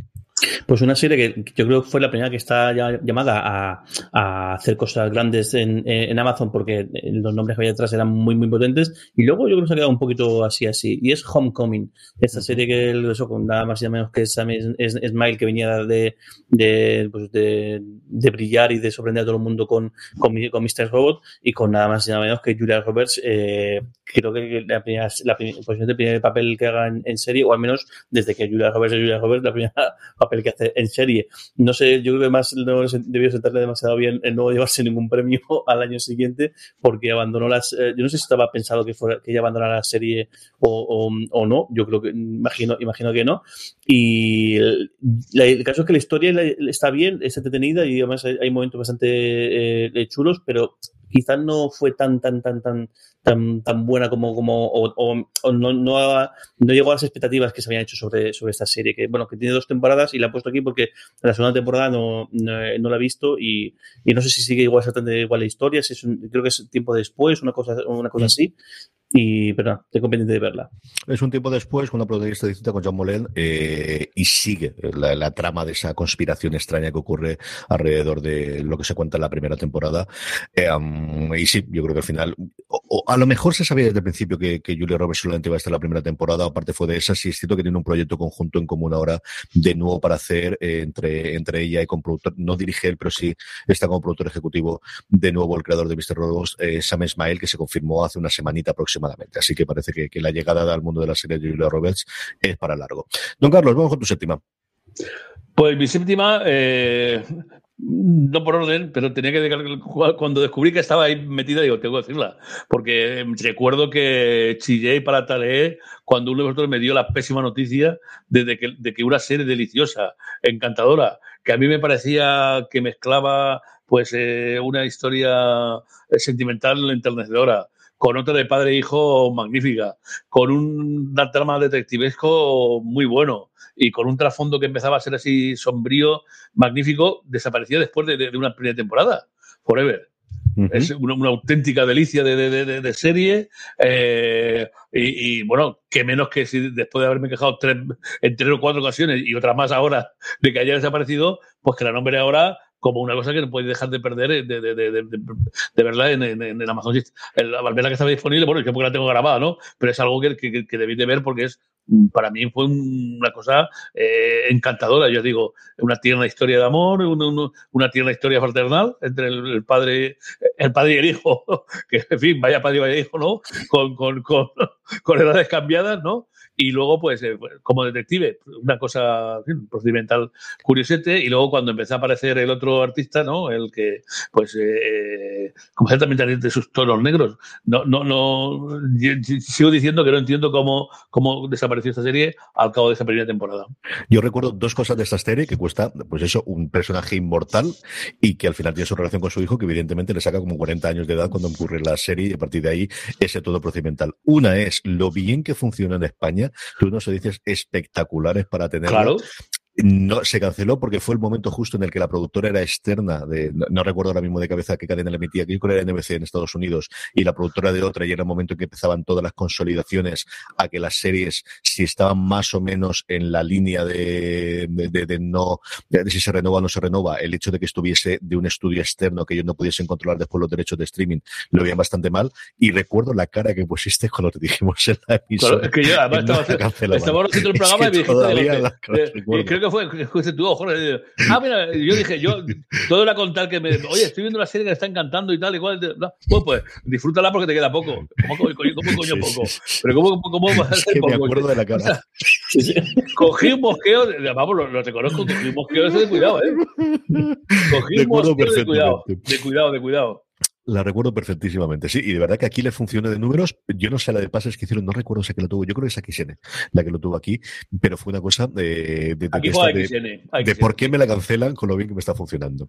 Pues una serie que yo creo que fue la primera que está llamada a, a hacer cosas grandes en, en, Amazon porque los nombres que había detrás eran muy, muy potentes. Y luego yo creo que se ha quedado un poquito así, así. Y es Homecoming. Esta serie que eso, con nada más y nada menos que es Smile, que venía de, de, pues de, de, brillar y de sorprender a todo el mundo con, con, con Mr. Robot y con nada más y nada menos que Julia Roberts, eh, creo que la primera, la pues el primer papel que haga en, serie, o al menos desde que Julia Roberts es Julia Roberts, la primera papel que hace en serie. No sé, yo creo que más no debió sentarle demasiado bien el no llevarse ningún premio al año siguiente, porque abandonó las. Eh, yo no sé si estaba pensado que fuera que ella abandonara la serie o, o, no. Yo creo que imagino, imagino que no. Y el, caso es que la historia está bien, está entretenida y además hay, momentos bastante eh, chulos, pero quizás no fue tan, tan, tan, tan, tan, tan buena como, como o, o, no, no, no, llegó a las expectativas que se habían hecho sobre, sobre esta serie, que bueno, que tiene dos temporadas y la he puesto aquí porque la segunda temporada no, no, la he visto y, y, no sé si sigue igual exactamente igual la historia, si es creo que es tiempo después, una cosa, una cosa así. Y, pero tengo pendiente de verla. Es un tiempo después, una protagonista distinta con John Molen, eh, y sigue la, trama de esa conspiración extraña que ocurre alrededor de lo que se cuenta en la primera temporada. Eh, y sí, yo creo que al final, o, a lo mejor se sabía desde el principio que, que Julia Roberts solamente iba a estar la primera temporada, aparte fue de esa, sí es cierto que tiene un proyecto conjunto en común ahora de nuevo para hacer eh, entre, entre ella y con productor, no dirige él, pero sí está como productor ejecutivo de nuevo el creador de Mr. Robots, Sam Ismael, que se confirmó hace una semanita próxima Así que parece que, la llegada al mundo de la serie de Julia Roberts es para largo. Don Carlos, vamos con tu séptima. Pues mi séptima, eh, no por orden, pero tenía que cuando descubrí que estaba ahí metida, digo, tengo que decirla, porque recuerdo que chillé para Tale cuando uno de vosotros me dio la pésima noticia de, que, de que una serie deliciosa, encantadora, que a mí me parecía que mezclaba pues eh, una historia sentimental enternecedora, con otra de padre e hijo magnífica, con un trama detectivesco muy bueno y con un trasfondo que empezaba a ser así sombrío, magnífico, desapareció después de, una primera temporada, Forever. Es una, auténtica delicia de, serie. Eh, y, bueno, que menos que si después de haberme quejado tres, en tres o cuatro ocasiones y otras más ahora de que haya desaparecido, pues que la nombre ahora como una cosa que no puede dejar de perder eh, de, de, verla en, en, en, Amazon. La Valvela que estaba disponible, bueno, yo porque la tengo grabada, ¿no? Pero es algo que debéis de ver porque es para mí fue una cosa eh, encantadora. Yo digo, una tierna historia de amor, una, tierna historia fraternal entre el, padre, el padre y el hijo, que en fin, vaya padre y vaya hijo, ¿no? Con, con, con, con edades cambiadas, ¿no? y luego, pues, eh, como detective, una cosa procedimental curiosete, y luego cuando empezó a aparecer el otro artista, ¿no? El que, pues, eh, eh completamente de sus tonos negros. No, no, no, sigo diciendo que no entiendo cómo, cómo desapareció esta serie al cabo de esa primera temporada. Yo recuerdo dos cosas de esta serie que cuesta, pues eso, un personaje inmortal y que al final tiene su relación con su hijo, que evidentemente le saca como 40 años de edad cuando ocurre la serie y a partir de ahí ese todo procedimental. Una es lo bien que funciona en España tú unos dices espectaculares para tener Claro no se canceló porque fue el momento justo en el que la productora era externa de no, recuerdo ahora mismo de cabeza qué cadena le emitía que yo creo era NBC en Estados Unidos y la productora de otra y era el momento en que empezaban todas las consolidaciones a que las series si estaban más o menos en la línea de, de, no de si se renova o no se renova el hecho de que estuviese de un estudio externo que ellos no pudiesen controlar después los derechos de streaming lo veían bastante mal y recuerdo la cara que pusiste cuando te dijimos en la emisora claro, es que yo además estaba, estaba haciendo el programa y me dijiste creo que fue, escuché tú, Jorge. Ah, mira, yo dije, yo, todo era contar que me, oye, estoy viendo una serie que me está encantando y tal, igual. Pues, pues, disfrútala porque te queda poco. ¿Cómo, cómo, cómo coño poco? Pero ¿cómo, cómo, cómo vas a hacer poco? me acuerdo de la cara. Cogí un mosqueo, vamos, lo, lo reconozco, cogí un mosqueo ese de cuidado, ¿eh? Cogí un mosqueo de cuidado, de cuidado, de cuidado. La recuerdo perfectísimamente, sí, y de verdad que aquí le funciona de números. Yo no sé la de pases que hicieron, no recuerdo si que lo tuvo. Yo creo que es XN la que lo tuvo aquí, pero fue una cosa de, de, de Aquí esta juega de- por qué me la cancelan con lo bien que me está funcionando.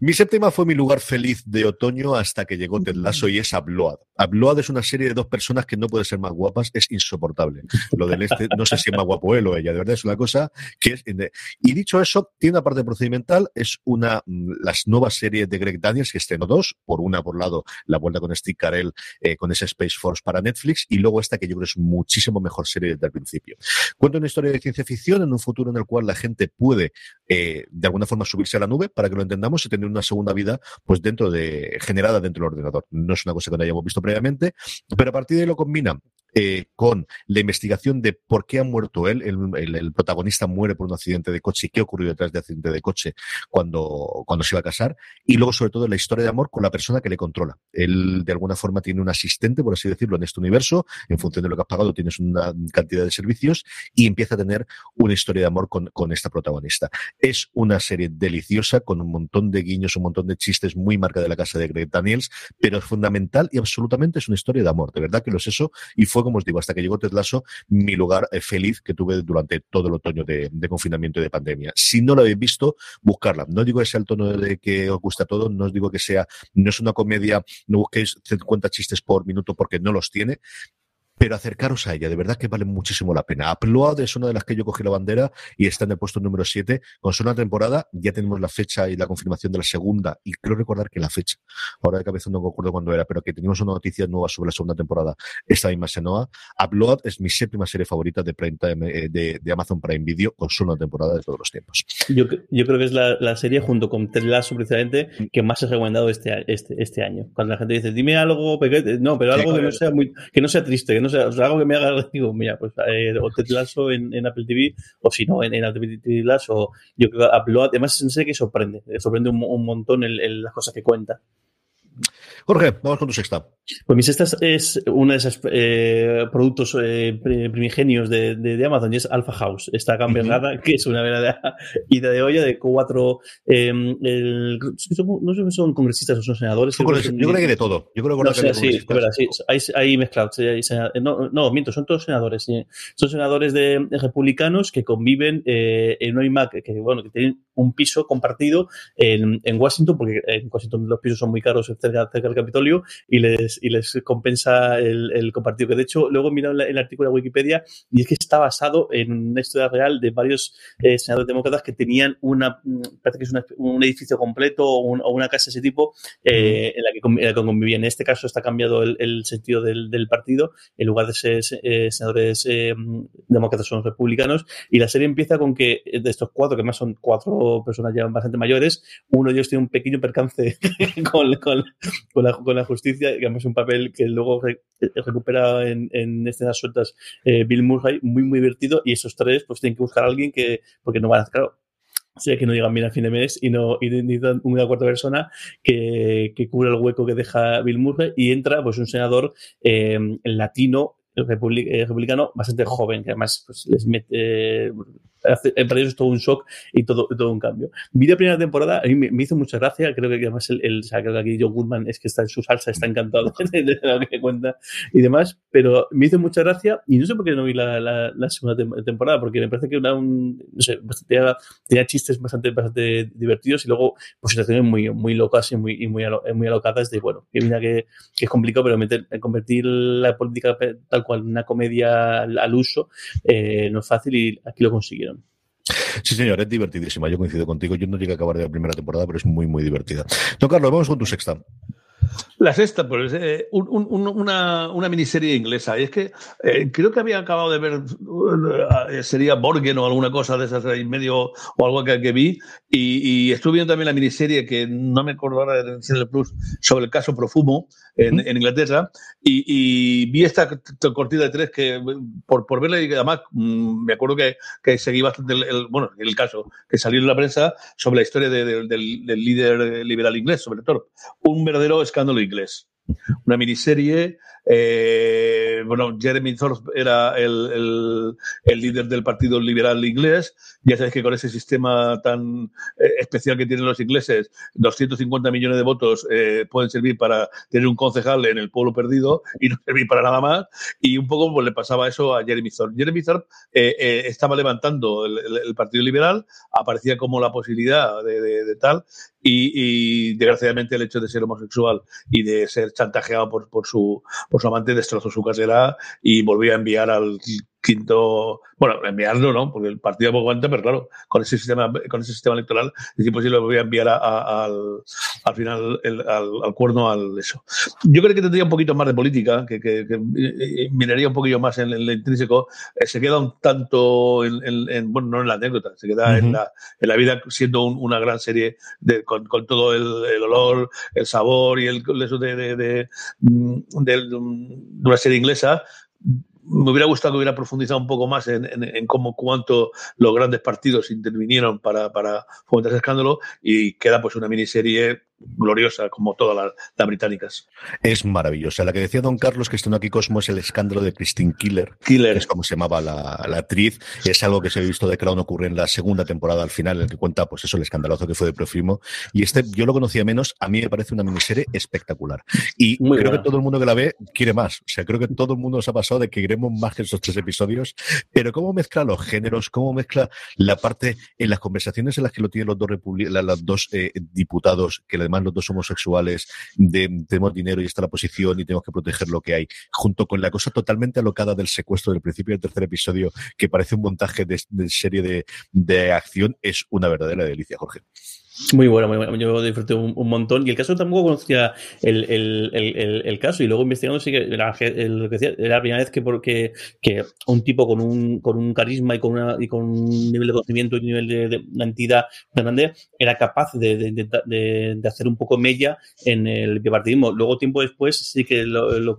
Mi séptima fue mi lugar feliz de otoño hasta que llegó Ted Lasso y es Abload. Abload es una serie de dos personas que no pueden ser más guapas, es insoportable. Lo del este, no sé si es más guapo él o ella, de verdad es una cosa que es... Y dicho eso, tiene una parte procedimental, es una, mm, las nuevas series de Greg Daniels, que estrenó dos, por una por lado, la vuelta con Steve Carell, eh, con ese Space Force para Netflix, y luego esta que yo creo es muchísimo mejor serie desde el principio. Cuenta una historia de ciencia ficción en un futuro en el cual la gente puede eh, de alguna forma subirse a la nube para que lo entendamos y tener una segunda vida pues dentro de generada dentro del ordenador. No es una cosa que no hayamos visto previamente, pero a partir de ahí lo combina eh, con la investigación de por qué ha muerto él. El, protagonista muere por un accidente de coche y qué ocurrió detrás del accidente de coche cuando, cuando se iba a casar. Y luego, sobre todo, la historia de amor con la persona que le controla. Él, de alguna forma, tiene un asistente, por así decirlo, en este universo. En función de lo que has pagado, tienes una cantidad de servicios y empieza a tener una historia de amor con, con esta protagonista. Es una serie deliciosa con un montón de guiños, un montón de chistes muy marca de la casa de Greg Daniels, pero es fundamental y absolutamente es una historia de amor. De verdad que lo es eso. Y fue, como os digo, hasta que llegó Ted Lasso, mi lugar eh, feliz que tuve durante todo el otoño de, de confinamiento y de pandemia. Si no lo habéis visto, buscarla. No digo que sea el tono de que os gusta todo, no os digo que sea, no es una comedia, no busquéis 50 chistes por minuto porque no los tiene, pero acercaros a ella, de verdad que vale muchísimo la pena. Upload es una de las que yo cogí la bandera y está en el puesto número 7. Con solo una temporada, ya tenemos la fecha y la confirmación de la segunda, y creo recordar que la fecha, ahora de cabeza no me acuerdo cuándo era, pero que teníamos una noticia nueva sobre la segunda temporada esta misma Senoa. Upload es mi séptima serie favorita de, Prime Time, eh, de, de Amazon Prime Video, con solo una temporada de todos los tiempos. Yo, yo creo que es la, la serie, junto con Ted Lasso, precisamente, que más he recomendado este, este, este año. Cuando la gente dice, dime algo, pequeño", no, pero algo que no sea muy, que no sea triste, que no sea, sea, algo que me haga, digo, mira, pues, eh, o Ted Lasso en, en Apple TV, o si no, en, en Apple TV Plus, o yo creo que Upload, además es una serie que sorprende, sorprende un, un montón el- el- las cosas que cuenta. Jorge, vamos con tu sexta. Pues mi sexta es uno de esos eh, productos eh, pri- primigenios de, de- de Amazon y es Alpha House, esta gamberrada que es una verdadera ida de olla de cuatro. eh, el- no sé si son congresistas o son senadores. Yo creo que yo creo que de todo. Yo creo que no, hay sé, sí, verdad, sí, hay, hay mezclados. hay no, no, miento, son todos senadores. sí. Son senadores de, de republicanos que conviven eh, en un iMac, que, bueno, que tienen un piso compartido en, en Washington, porque en Washington los pisos son muy caros cerca, cerca del Capitolio, y les, y les compensa el, el compartido. Que de hecho, luego he mirado el artículo de Wikipedia y es que está basado en una historia real de varios eh, senadores demócratas que tenían una, mm, parece que es una- un edificio completo o, un- o una casa de ese tipo eh, en, la que, en la que convivían. En este caso está cambiado el, el sentido del, del partido. En lugar de ser eh, senadores eh, demócratas son republicanos. Y la serie empieza con que de estos cuatro, que más son cuatro personas ya bastante mayores, uno de ellos tiene un pequeño percance con, con- con la, con la justicia, es un papel que luego eh, recupera en, en escenas sueltas eh, Bill Murray, muy, muy divertido. Y esos tres, pues tienen que buscar a alguien que, porque no van a, claro, sea que no llegan bien a fin de mes y no y necesitan una cuarta persona que, que cubra el hueco que deja Bill Murray y entra pues un senador eh, latino republi- republicano bastante joven que además pues, les mete para ellos es todo un shock y todo, todo un cambio. Vi la primera temporada, a mí me, me hizo mucha gracia, creo que además el, el o sea, creo que aquí John Goodman es que está en su salsa, está encantado de, lo que cuenta y demás, pero me hizo mucha gracia y no sé por qué no vi la, la, la segunda tem- temporada, porque me parece que era un, no sé, tenía, tenía chistes bastante, bastante divertidos y luego pues situaciones muy, muy locas y muy, y muy, alo- muy alocadas de, bueno, que mira que, que es complicado, pero meter, convertir la política tal cual en una comedia al, al uso eh, no es fácil y aquí lo consiguieron. Sí, señor, es divertidísima. Yo coincido contigo. Yo no llegué a acabar de la primera temporada, pero es muy, muy divertida. Don Carlos, vamos con tu sexta. La sexta, pues, eh, una, una, miniserie inglesa. Y es que eh, creo que había acabado de ver, eh, sería Borgen o alguna cosa de esas ahí medio, o algo que, que vi. Y, estuve viendo también la miniserie que no me acuerdo ahora de el Plus sobre el caso Profumo en, en Inglaterra. Y, vi esta cortida de tres que, por, por verla, y además mm, me acuerdo que, que seguí bastante el, bueno, el caso que salió en la prensa sobre la historia del, del, líder liberal inglés, sobre todo. Un verdadero escándalo inglés. Una miniserie eh, bueno, Jeremy Thorpe era el, líder del Partido Liberal inglés. Ya sabes que con ese sistema tan eh, especial que tienen los ingleses, 250 millones de votos eh, pueden servir para tener un concejal en el pueblo perdido y no servir para nada más. Y un poco pues, le pasaba eso a Jeremy Thorpe. Jeremy Thorpe estaba levantando el, Partido Liberal, aparecía como la posibilidad de, tal, y, desgraciadamente el hecho de ser homosexual y de ser chantajeado por, por su pues su amante destrozó su casera y volvió a enviar al quinto, bueno, enviarlo, ¿no? Porque el partido poco aguanta, pero claro, con ese sistema, con ese sistema electoral es imposible voy a enviar al, al final al, cuerno al eso. Yo creo que tendría un poquito más de política, que, que, eh, miraría un poquillo más en el intrínseco. Eh, se queda un tanto en, bueno, no en la anécdota, se queda en, la, en la vida siendo una gran serie de, con, con todo el, olor, el sabor y el eso de, de, de, mm, de una serie inglesa me hubiera gustado que hubiera profundizado un poco más en, en, cómo cuánto los grandes partidos intervinieron para, para fomentar ese escándalo y queda pues una miniserie gloriosa como todas las, británicas. Es maravillosa. La que decía Don Carlos que está aquí Cosmo es el escándalo de Christine Killer. Killer. es como se llamaba la, actriz. Es algo que se ha visto de Crown ocurre en la segunda temporada al final, en el que cuenta, pues eso, el escandalazo que fue de Profimo. Y este, yo lo conocía menos, a mí me parece una miniserie espectacular. Y creo que todo el mundo que la ve quiere más. O sea, creo que todo el mundo nos ha pasado de que queremos más que esos tres episodios. Pero cómo mezcla los géneros, cómo mezcla la parte en las conversaciones en las que lo tienen los dos, eh, diputados que además los dos homosexuales, de, tenemos dinero y está la posición y tenemos que proteger lo que hay, junto con la cosa totalmente alocada del secuestro del principio del tercer episodio, que parece un montaje de, serie de, de acción, es una verdadera delicia, Jorge. Muy bueno, muy bueno. Yo disfruté un, montón. Y el caso tampoco conocía el, el, el, el caso. Y luego investigando, sí que era, lo que decía, era la primera vez que, porque, que un tipo con un, con un carisma y con, una, y con un nivel de conocimiento y un nivel de, de una entidad tan grande era capaz de, de, de, hacer un poco mella en el bipartidismo. Luego, tiempo después, sí que lo, lo,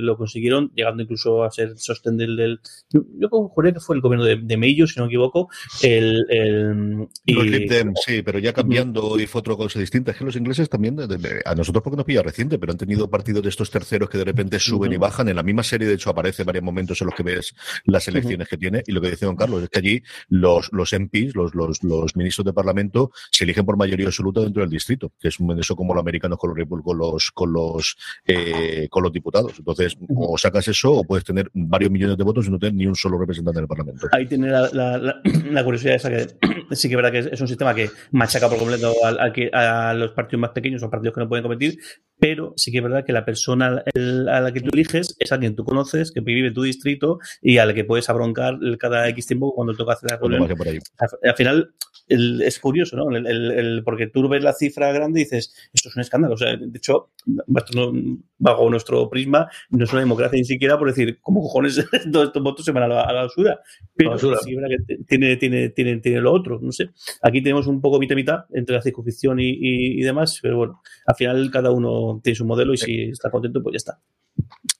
lo, consiguieron, llegando incluso a ser sostén del. del yo, yo juré que fue el gobierno de, de Mello, si no me equivoco. El, el, y, sí, pero ya cambió cambiando y fue otra cosa distinta. Es que los ingleses también, a nosotros porque nos pilla reciente, pero han tenido partidos de estos terceros que de repente suben y bajan. En la misma serie, de hecho, aparece varios momentos en los que ves las elecciones que tiene. Y lo que dice don Carlos es que allí los, los MPs, los, los, los ministros de Parlamento, se eligen por mayoría absoluta dentro del distrito, que es eso como los americanos con los, con los, con los, eh, con los diputados. Entonces, o sacas eso o puedes tener varios millones de votos y no tener ni un solo representante en el Parlamento. Ahí tiene la, la, la, curiosidad esa que sí que es verdad que es un sistema que machaca por completo a, los partidos más pequeños o partidos que no pueden competir, pero sí que es verdad que la persona a la que tú eliges es alguien que tú conoces, que vive en tu distrito y al que puedes abroncar cada X tiempo cuando toca hacer la reunión. Al, final es curioso, ¿no? El, porque tú ves la cifra grande y dices, esto es un escándalo. O sea, de hecho, bajo nuestro prisma, no es una democracia ni siquiera por decir, ¿cómo cojones todos estos votos se van a la, a la basura? Pero sí es verdad que tiene, tiene, tiene, tiene lo otro, no sé. Aquí tenemos un poco mitad mitad entre la circunficción y, y, y demás, pero bueno, al final cada uno tiene su modelo y si está contento, pues ya está.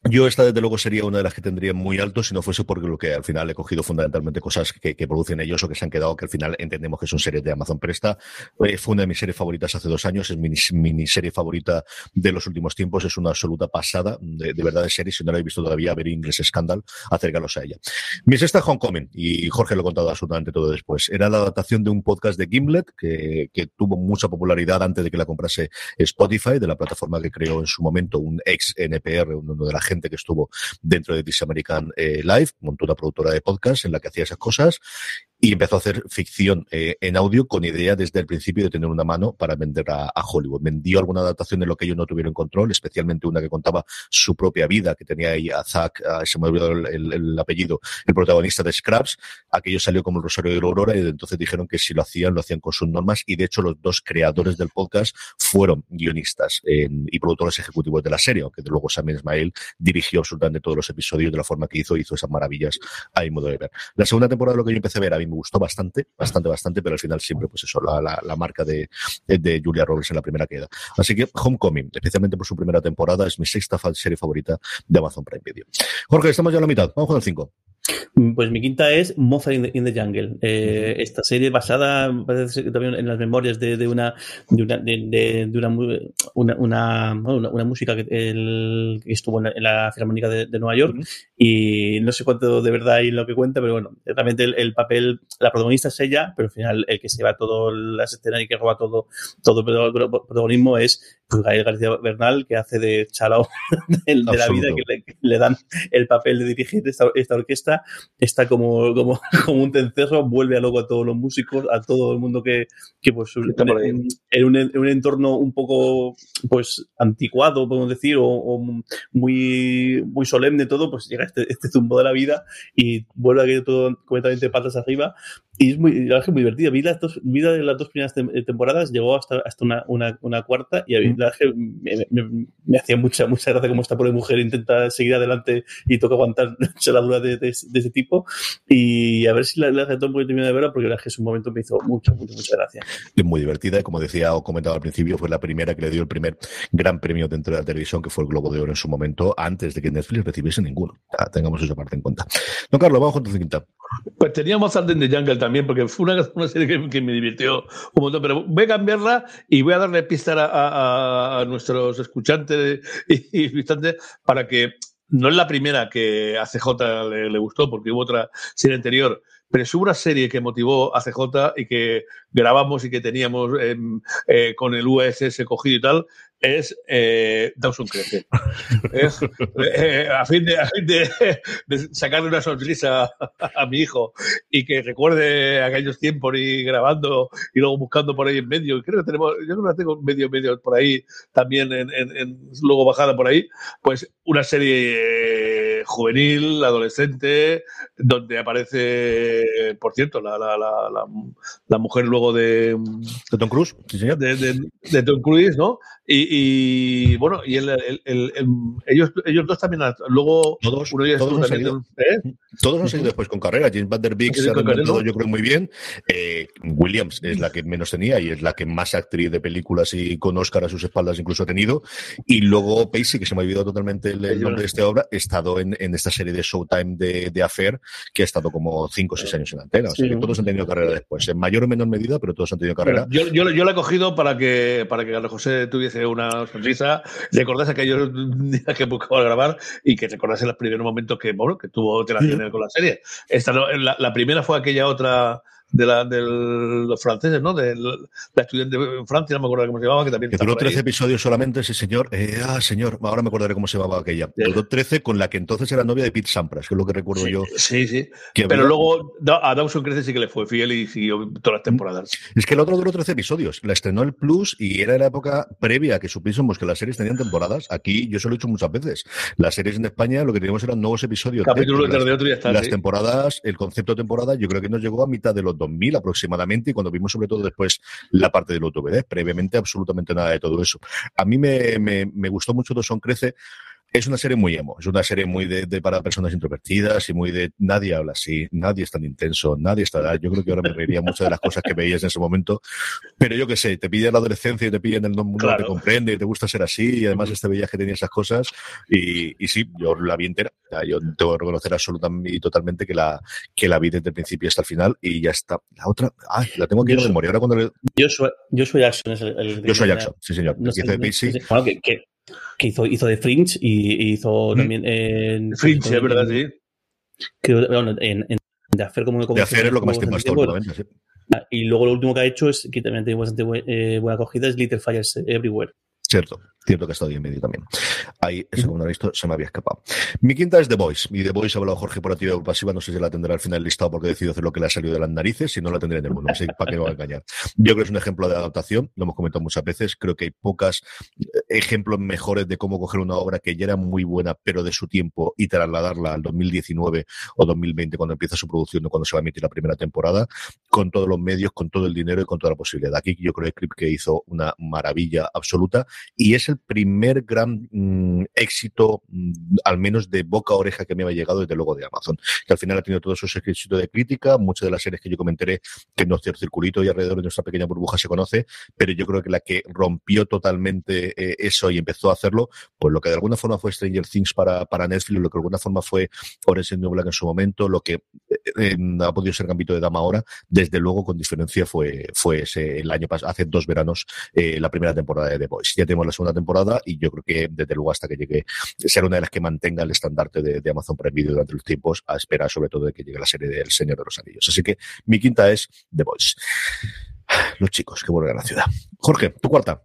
Yo esta desde luego sería una de las que tendría muy alto si no fuese porque lo que al final he cogido fundamentalmente cosas que, producen ellos o que se han quedado que al final entendemos que son series de Amazon Presta. Eh, fue una de mis series favoritas hace dos años, es mi miniserie favorita de los últimos tiempos, es una absoluta pasada de, verdad de serie. Si no la habéis visto todavía, ver Inglés Scandal, acércalos a ella. Mi sexta Homecoming, y Jorge lo ha contado absolutamente todo después, era la adaptación de un podcast de Gimlet que, que tuvo mucha popularidad antes de que la comprase Spotify, de la plataforma que creó en su momento un ex NPR, uno de la gente que estuvo dentro de This American eh, Life, montó una productora de podcast en la que hacía esas cosas y empezó a hacer ficción eh, en audio con idea desde el principio de tener una mano para vender a, Hollywood. Vendió alguna adaptación de lo que ellos no tuvieron control, especialmente una que contaba su propia vida, que tenía ahí a Zack, se me olvidó el, apellido, el protagonista de Scraps. Aquello salió como el Rosario de la Aurora y entonces dijeron que si lo hacían, lo hacían con sus normas y de hecho los dos creadores del podcast fueron guionistas y productores ejecutivos de la serie, aunque luego Samuel Ismail dirigió absolutamente todos los episodios de la forma que hizo, hizo esas maravillas a mi modo de ver. La segunda temporada lo que yo empecé a ver a mí me gustó bastante, bastante, bastante, pero al final siempre pues eso, la, la, marca de, de Julia Roberts en la primera queda. Así que Homecoming, especialmente por su primera temporada, es mi sexta serie favorita de Amazon Prime Video. Jorge, estamos ya a la mitad, vamos con el 5. Mm, pues mi quinta es Moza in the, Jungle. Eh, esta serie basada, parece que también en las memorias de, de una de una, de, una, una, una, música que, el, que estuvo en la, Filarmónica de, Nueva York y no sé cuánto de verdad hay en lo que cuenta, pero bueno, realmente el, papel, la protagonista es ella, pero al final el que se va todas las escenas y que roba todo, todo el protagonismo es Gael García Bernal, que hace de chalao de, la vida, que le, dan el papel de dirigir esta, esta orquesta. Está como, como, como un cencerro, vuelve a loco a todos los músicos, a todo el mundo que, que pues, en, en, un, en, un, entorno un poco pues anticuado, podemos decir, o, muy, muy solemne todo, pues llega este, este zumbo de la vida y vuelve a que todo completamente patas arriba y es muy, muy divertida. Vi las dos, vi de las dos primeras eh, temporadas, llegó hasta, hasta una, una, una cuarta y la verdad que me, me, hacía mucha, mucha gracia cómo esta pobre mujer intenta seguir adelante y toca aguantar la dura de, de, ese tipo. Y a ver si la, la gente un poquito de verla, porque la verdad que es un momento me hizo mucho, mucho, mucha gracia. Es muy divertida, como decía o comentaba al principio, fue la primera que le dio el primer gran premio dentro de la televisión, que fue el Globo de Oro en su momento, antes de que Netflix recibiese ninguno. tengamos esa parte en cuenta. Don Carlos, vamos con tu quinta. Pues teníamos Alden de Jungle también, porque fue una, serie que, me divirtió un montón. Pero voy a cambiarla y voy a darle pista a, nuestros escuchantes y, visitantes para que no es la primera que a CJ le, gustó, porque hubo otra serie anterior, pero es una serie que motivó a CJ y que grabamos y que teníamos eh, con el USS cogido y tal, es eh, Dawson Crece. es, eh, a fin, de, a fin de, sacarle una sonrisa a, mi hijo y que recuerde aquellos tiempos y grabando y luego buscando por ahí en medio. Creo que tenemos, yo creo que tengo medio, medio por ahí también, en, en, luego bajada por ahí. Pues una serie juvenil, adolescente, donde aparece, por cierto, la, la, la, la mujer luego de, de Tom Cruise, sí, señor. De, de, de Tom Cruise, ¿no? Y, bueno, y el, ellos, ellos dos también, luego todos, uno todos, han salido, ¿eh? todos han salido después con carrera. James Van Der Beek se ha reinventado, yo creo, muy bien. Eh, Williams es la que menos tenía y es la que más actriz de películas y con Oscar a sus espaldas incluso ha tenido. Y luego Pacey, que se me ha olvidado totalmente el, nombre de esta obra, ha estado en, en esta serie de Showtime de, de, Affair, que ha estado como 5 o 6 años en antena. O sea que todos han tenido carrera después, en mayor o menor medida, pero todos han tenido carrera. Yo, yo, yo la he cogido para que, para que Carlos José tuviese una sonrisa, recordase aquellos días que buscaba grabar y que recordase los primeros momentos que, bueno, que tuvo relaciones con la serie. Esta, la, la primera fue aquella otra de, la, de los franceses, ¿no? De la estudiante en Francia, no me acuerdo cómo se llamaba, que también. Que duró 13 episodios solamente, ese señor. Eh, ah, señor, ahora me acordaré cómo se llamaba aquella. Duró 13 con la que entonces era novia de Pete Sampras, que es lo que recuerdo yo. Sí, sí. Pero luego a Dawson Crece sí que le fue fiel y siguió todas las temporadas. Es que el otro duró 13 episodios. La estrenó el Plus y era la época previa a que supiésemos que las series tenían temporadas. Aquí yo se lo he dicho muchas veces. Las series en España lo que teníamos eran nuevos episodios. Capítulo de, otro ya está, Las temporadas, el concepto de temporada, yo creo que nos llegó a mitad de los 2000 aproximadamente y cuando vimos sobre todo después la parte del OTVD, previamente absolutamente nada de todo eso. A mí me, me, me gustó mucho Son Crece es una serie muy emo, es una serie muy de, para personas introvertidas y muy de nadie habla así, nadie es tan intenso, nadie está. Yo creo que ahora me reiría muchas de las cosas que veías en ese momento, pero yo qué sé, te pide la adolescencia y te piden el mundo que te comprende y te gusta ser así y además este veías que tenía esas cosas y, y sí, yo la vi entera. Yo tengo que reconocer absolutamente y totalmente que la, que la vi desde el principio hasta el final y ya está. La otra, ah, la tengo aquí en memoria. Ahora cuando yo, soy, yo soy Jackson. Es el, yo soy Jackson, sí señor. No sé, bueno, que, que que hizo, hizo de Fringe y hizo mm. también en... Fringe, es verdad, sí. bueno, en, en, de hacer como de hacer es lo que más tiempo ha estado, sí. Y luego lo último que ha hecho es que también tiene bastante buena, eh, buena acogida es Little Fires Everywhere. Cierto. Cierto que ha estado ahí en medio también. Ahí, según lo visto, se me había escapado. Mi quinta es The Voice. Y The Voice ha hablado Jorge por activa o pasiva. No sé si la tendrá al final listado porque decidido hacer lo que le ha salido de las narices. Si no, la tendré en el mundo. No sé para qué me voy a engañar. Yo creo que es un ejemplo de adaptación. Lo hemos comentado muchas veces. Creo que hay pocas eh, ejemplos mejores de cómo coger una obra que ya era muy buena, pero de su tiempo, y trasladarla al 2019 o 2020, cuando empieza su producción o cuando se va a emitir la primera temporada, con todos los medios, con todo el dinero y con toda la posibilidad. Aquí yo creo que Clip que hizo una maravilla absoluta y es el primer gran mm, éxito, mm, al menos de boca a oreja, que me había llegado desde luego de Amazon, que al final ha tenido todos esos éxitos de crítica, muchas de las series que yo comentaré, que en nuestro circulito y alrededor de nuestra pequeña burbuja se conoce, pero yo creo que la que rompió totalmente eh, eso y empezó a hacerlo, pues lo que de alguna forma fue Stranger Things para, para Netflix, lo que de alguna forma fue Orange New Black en su momento, lo que eh, ha podido ser Gambito de Dama ahora, desde luego con diferencia fue, fue ese, el año pasado, hace dos veranos, eh, la primera temporada de The Voice. Ya tenemos la segunda temporada y yo creo que desde luego hasta que llegue, será una de las que mantenga el estandarte de, Amazon Prime Video durante los tiempos, a esperar sobre todo de que llegue la serie del Señor de los Anillos. Así que mi quinta es The Voice. Los chicos que vuelven a la ciudad. Jorge, tu cuarta.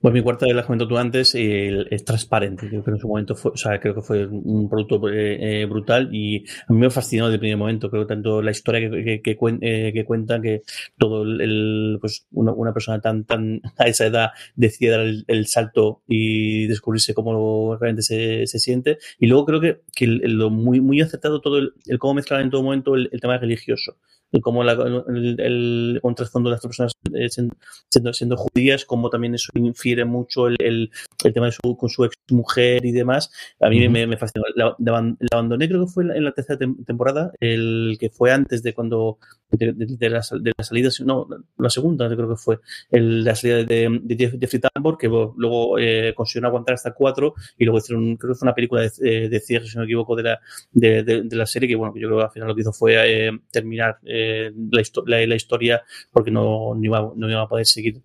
Pues mi cuarta, la comentado tú antes, es transparente. Creo que en su momento fue, o sea, creo que fue un producto eh, eh, brutal y a mí me fascinó desde el primer momento. Creo que tanto la historia que, que, eh, que, cuenta, que todo el, pues una, una, persona tan, tan a esa edad decide dar el, salto y descubrirse cómo realmente se, se, siente. Y luego creo que, que lo muy, muy acertado todo el, el cómo mezclar en todo momento el, el tema religioso como el, el, contrafondo de las personas eh, siendo, siendo, judías, como también eso infiere mucho el, el, el tema de su, con su ex mujer y demás. A mí me, me, fascinó. La, la, abandoné, creo que fue en la, tercera temporada, el que fue antes de cuando de, de, la, de la salida, no, la segunda creo que fue, el, la salida de, de Jeffrey Tambor, que luego eh, consiguieron aguantar hasta cuatro y luego hicieron, creo que fue una película de, eh, de cierre, si no me equivoco, de la, de, de, la serie, que bueno, yo creo que al final lo que hizo fue eh, terminar eh, la, la, la, historia porque no, no, iba, no iba a poder seguir.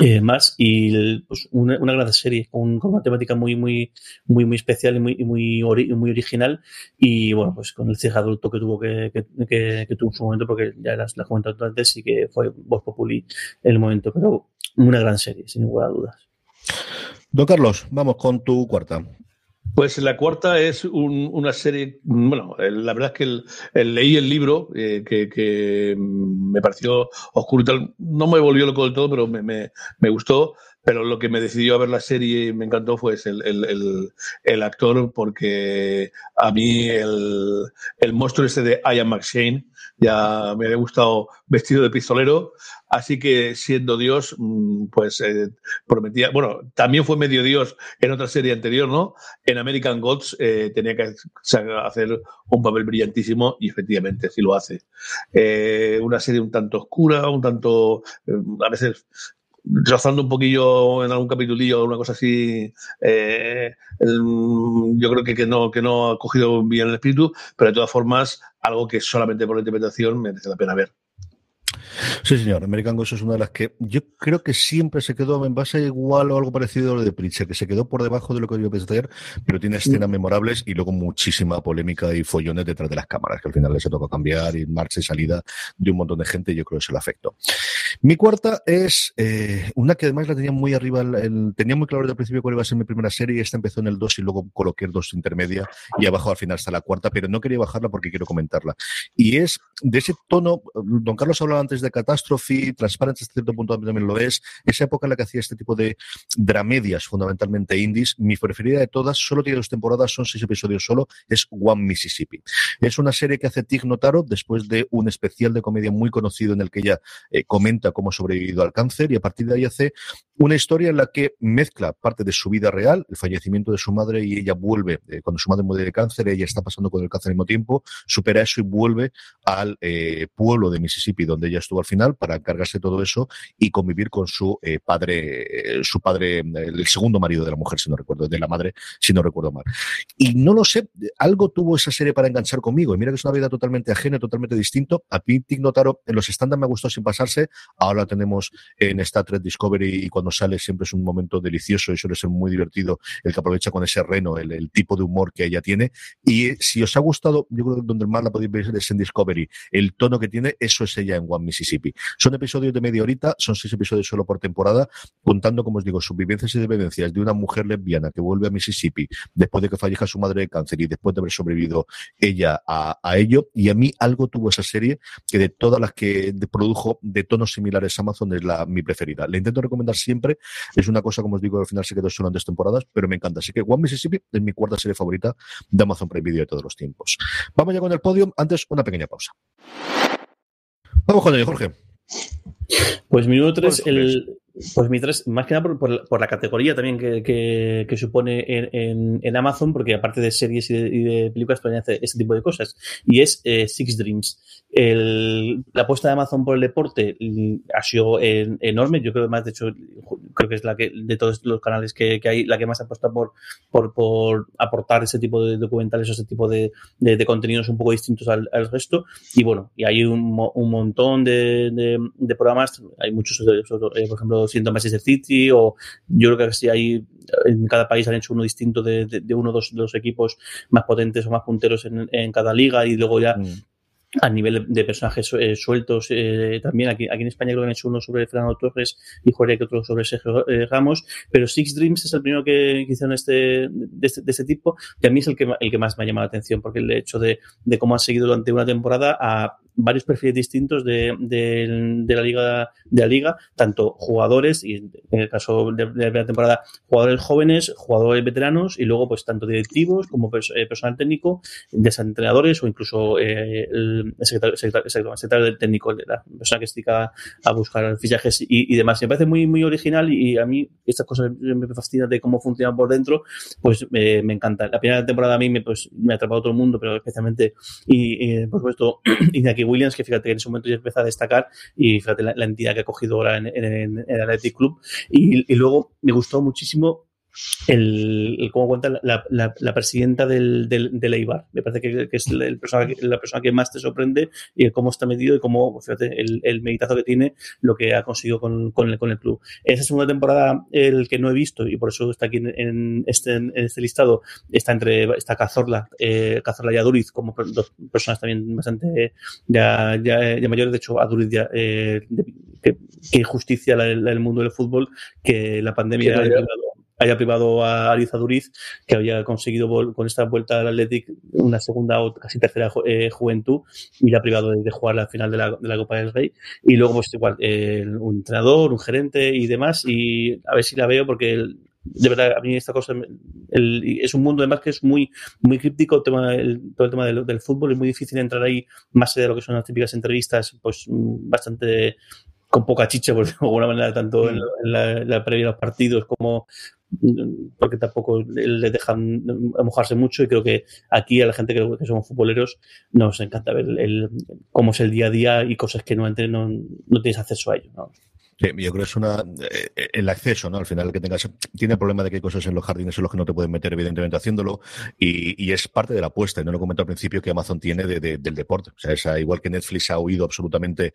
Eh, más y pues, una, una, gran serie con, una temática muy muy muy muy especial y muy muy, muy original. Y bueno pues con el cierre adulto que tuvo que, que, que, que tuvo en su momento porque ya las, las comentado antes y que fue voz populi en el momento pero una gran serie sin ninguna duda Don Carlos vamos con tu cuarta pues la cuarta es un, una serie, bueno, la verdad es que el, leí el libro eh, que, que, me pareció oscuro, no me volvió loco del todo, pero me, me, gustó. Pero lo que me decidió a ver la serie y me encantó fue el, el, actor, porque a mí el monstruo ese de Ian McShane ya me había gustado vestido de pistolero Así que siendo Dios, mm, pues eh, prometía, bueno, también fue medio Dios en otra serie anterior, ¿no? En American Gods eh, tenía que hacer un papel brillantísimo y efectivamente sí lo hace. Eh, una serie un tanto oscura, un tanto, a veces rozando un poquillo en algún capitulillo o una cosa así, eh, yo creo que, que, no, que no ha cogido bien el espíritu, pero de todas formas, algo que solamente por la interpretación merece la pena ver. Sí, señor. American Ghost es una de las que yo creo que siempre se quedó en base igual o algo parecido a lo de Preacher, que se quedó por debajo de lo que yo pensé hacer, pero tiene escenas memorables y luego muchísima polémica y follones detrás de las cámaras, que al final se toca cambiar y marcha y salida de un montón de gente y yo creo que eso le afectó. Mi cuarta es eh, una que además la tenía muy arriba, el, tenía muy claro desde el principio cuál iba a ser mi primera serie, esta empezó en el 2 y luego coloqué el 2 intermedia y abajo al final está la cuarta, pero no quería bajarla porque quiero comentarla. Y es de ese tono, don Carlos hablaba antes de Catástrofe, Transparente hasta cierto punto también lo es, esa época en la que hacía este tipo de dramedias, fundamentalmente indies, mi preferida de todas, solo tiene dos temporadas, son seis episodios solo, es One Mississippi. Es una serie que hace Tig Notaro después de un especial de comedia muy conocido en el que ella eh, comenta cómo ha sobrevivido al cáncer y a partir de ahí hace una historia en la que mezcla parte de su vida real, el fallecimiento de su madre y ella vuelve, eh, cuando su madre muere de cáncer, ella está pasando con el cáncer al mismo tiempo, supera eso y vuelve al eh, pueblo de Mississippi donde ella estuvo al final para encargarse de todo eso y convivir con su eh, padre, eh, su padre, el segundo marido de la mujer, si no recuerdo, de la madre, si no recuerdo mal. Y no lo sé, algo tuvo esa serie para enganchar conmigo. Y mira que es una vida totalmente ajena, totalmente distinto. A Tig Notaro en los estándares me gustó sin pasarse. Ahora tenemos en Star Trek Discovery y cuando cuando sale siempre es un momento delicioso y suele ser muy divertido el que aprovecha con ese reno, el, tipo de humor que ella tiene. Y si os ha gustado, yo creo que donde más la podéis ver es en Discovery. El tono que tiene, eso es ella en One Mississippi. Son episodios de media horita, son seis episodios solo por temporada, contando, como os digo, sus vivencias y dependencias de una mujer lesbiana que vuelve a Mississippi después de que fallezca su madre de cáncer y después de haber sobrevivido ella a, a ello. Y a mí algo tuvo esa serie que de todas las que produjo de tonos similares a Amazon es la mi preferida. Le intento recomendar siempre. Es una cosa, como os digo, al final se quedó solo en dos temporadas, pero me encanta. Así que One Mississippi es mi cuarta serie favorita de Amazon Prime Video de todos los tiempos. Vamos ya con el podio. Antes, una pequeña pausa. Vamos con ello, Jorge. Pues minuto 3, el, pues mi tres, más que nada por, la categoría también que, que, supone en, en, Amazon, porque aparte de series y de, películas pueden hacer ese tipo de cosas. Y es eh, Six Dreams. El, la apuesta de Amazon por el deporte ha sido enorme. Yo creo que más, de hecho, creo que es la que de todos los canales que, hay, la que más apuesta por, por, por, aportar ese tipo de documentales o ese tipo de, de, contenidos un poco distintos al, resto. Y bueno, y hay un, un montón de, programas. Hay muchos, eh, por ejemplo, siendo Manchester City o yo creo que si hay en cada país han hecho uno distinto de, de, uno de los equipos más potentes o más punteros en, en cada liga y luego ya mm a nivel de personajes eh, sueltos eh, también aquí, aquí en España creo que han hecho uno sobre Fernando Torres y Jorge que otro sobre Sergio eh, Ramos pero Six Dreams es el primero que, hicieron este de, este de, este tipo que a mí es el que, el que más me ha llamado la atención porque el hecho de, de cómo han seguido durante una temporada a varios perfiles distintos de, de, la liga de la liga tanto jugadores y en el caso de, la primera temporada jugadores jóvenes jugadores veteranos y luego pues tanto directivos como personal técnico desentrenadores o incluso el el secretario, secretario, del técnico, de la persona que se dedica a buscar fichajes y, y, demás. Me parece muy, muy original y, a mí estas cosas me fascinan de cómo funciona por dentro, pues me encanta. La primera temporada a mí me, pues, me atrapado todo el mundo, pero especialmente, y, por supuesto, Iñaki Williams, que fíjate que en ese momento ya empieza a destacar y fíjate la, entidad que ha cogido ahora en, en, el Athletic Club. Y, y luego me gustó muchísimo el, cómo cuenta la, la, la presidenta del, del, del, Eibar. Me parece que, que es el persona, la persona que más te sorprende y cómo está medido y cómo, fíjate, el, el meditazo que tiene, lo que ha conseguido con, con, el, con el club. Esa segunda temporada, el que no he visto y por eso está aquí en, este, en este listado, está entre, está Cazorla, eh, Cazorla y Aduriz, como dos personas también bastante ya, ya, ya mayores. De hecho, Aduriz ya, eh, que, que injusticia el mundo del fútbol, que la pandemia ha haya privado a Ariza Duriz, que había conseguido con esta vuelta al Athletic una segunda o casi tercera eh, juventud y la ha privado de, jugar la final de la, de la, Copa del Rey. Y luego, pues igual, eh, un entrenador, un gerente y demás. Y a ver si la veo porque de verdad, a mí esta cosa es un mundo además que es muy, muy críptico, todo el tema del, fútbol, es muy difícil entrar ahí más allá de lo que son las típicas entrevistas, pues bastante con poca chicha, por de alguna manera, tanto en, la, la, previa de los partidos como porque tampoco le dejan mojarse mucho y creo que aquí a la gente que, somos futboleros nos encanta ver el, cómo es el día a día y cosas que no, no, no tienes acceso a ello. ¿no? Yo creo que es una eh, el acceso, ¿no? Al final que tengas tiene el problema de que hay cosas en los jardines en los que no te pueden meter evidentemente haciéndolo y, y es parte de la apuesta. Y no lo comento al principio que Amazon tiene de, del deporte. O sea, esa, igual que Netflix ha oído absolutamente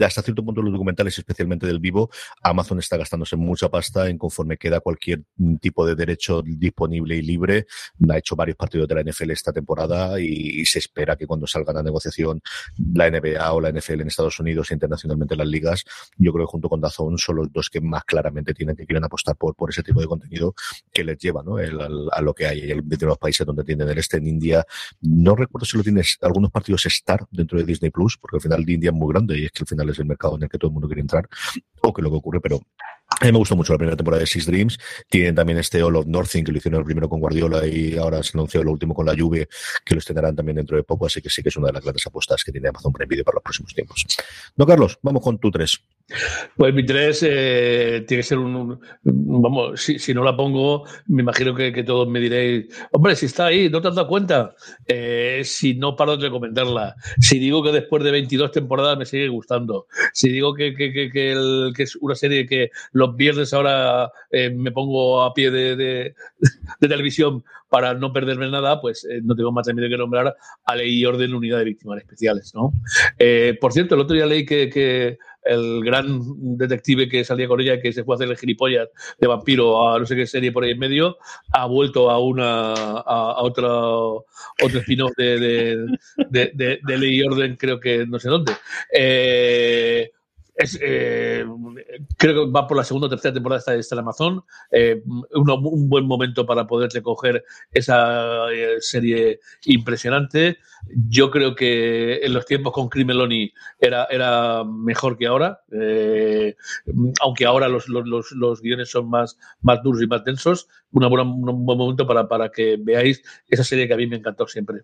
hasta cierto punto los documentales, especialmente del vivo, Amazon está gastándose mucha pasta en conforme queda cualquier tipo de derecho disponible y libre. Ha hecho varios partidos de la NFL esta temporada y, y se espera que cuando salga la negociación la NBA o la NFL en Estados Unidos e internacionalmente las ligas, yo creo que junto con Dazón son los dos que más claramente tienen que quieren apostar por, ese tipo de contenido que les lleva ¿no? El, a lo que hay de los países donde tienen el este en India. No recuerdo si lo tienes algunos partidos Star dentro de Disney Plus, porque al final India es muy grande y es que al final es el mercado en el que todo el mundo quiere entrar, o que lo que ocurre, pero a mí me gustó mucho la primera temporada de Six Dreams. Tienen también este All of Nothing, que lo hicieron el primero con Guardiola y ahora se anunció lo último con la Juve, que lo estrenarán también dentro de poco. Así que sí que es una de las grandes apuestas que tiene Amazon Prime Video para los próximos tiempos. No, Carlos, vamos con tu tres. Pues mi tres eh, tiene que ser un. vamos, si, si, no la pongo, me imagino que, que, todos me diréis, hombre, si está ahí, ¿no te has dado cuenta? Eh, si no paro de comentarla, si digo que después de 22 temporadas me sigue gustando, si digo que, que, que, el, es una serie que los viernes ahora eh, me pongo a pie de, de, televisión para no perderme nada, pues eh, no tengo más remedio que nombrar a Ley y Orden Unidad de Víctimas Especiales. ¿no? Por cierto, el otro día leí que el gran detective que salía con ella, que se fue a hacer el gilipollas de vampiro a no sé qué serie por ahí en medio, ha vuelto a una a, otro, otro spin-off de, de, de, de, Ley y Orden, creo que no sé dónde. Eh, es, eh, creo que va por la segunda o tercera temporada está, está en Amazon. Eh, un buen momento para poderse coger esa eh, serie impresionante. Yo creo que en los tiempos con Crimeloni era, era mejor que ahora, eh, aunque ahora los, los, los, guiones son más, más duros y más densos. Una buena, un buen momento para, para que veáis esa serie que a mí me encantó siempre.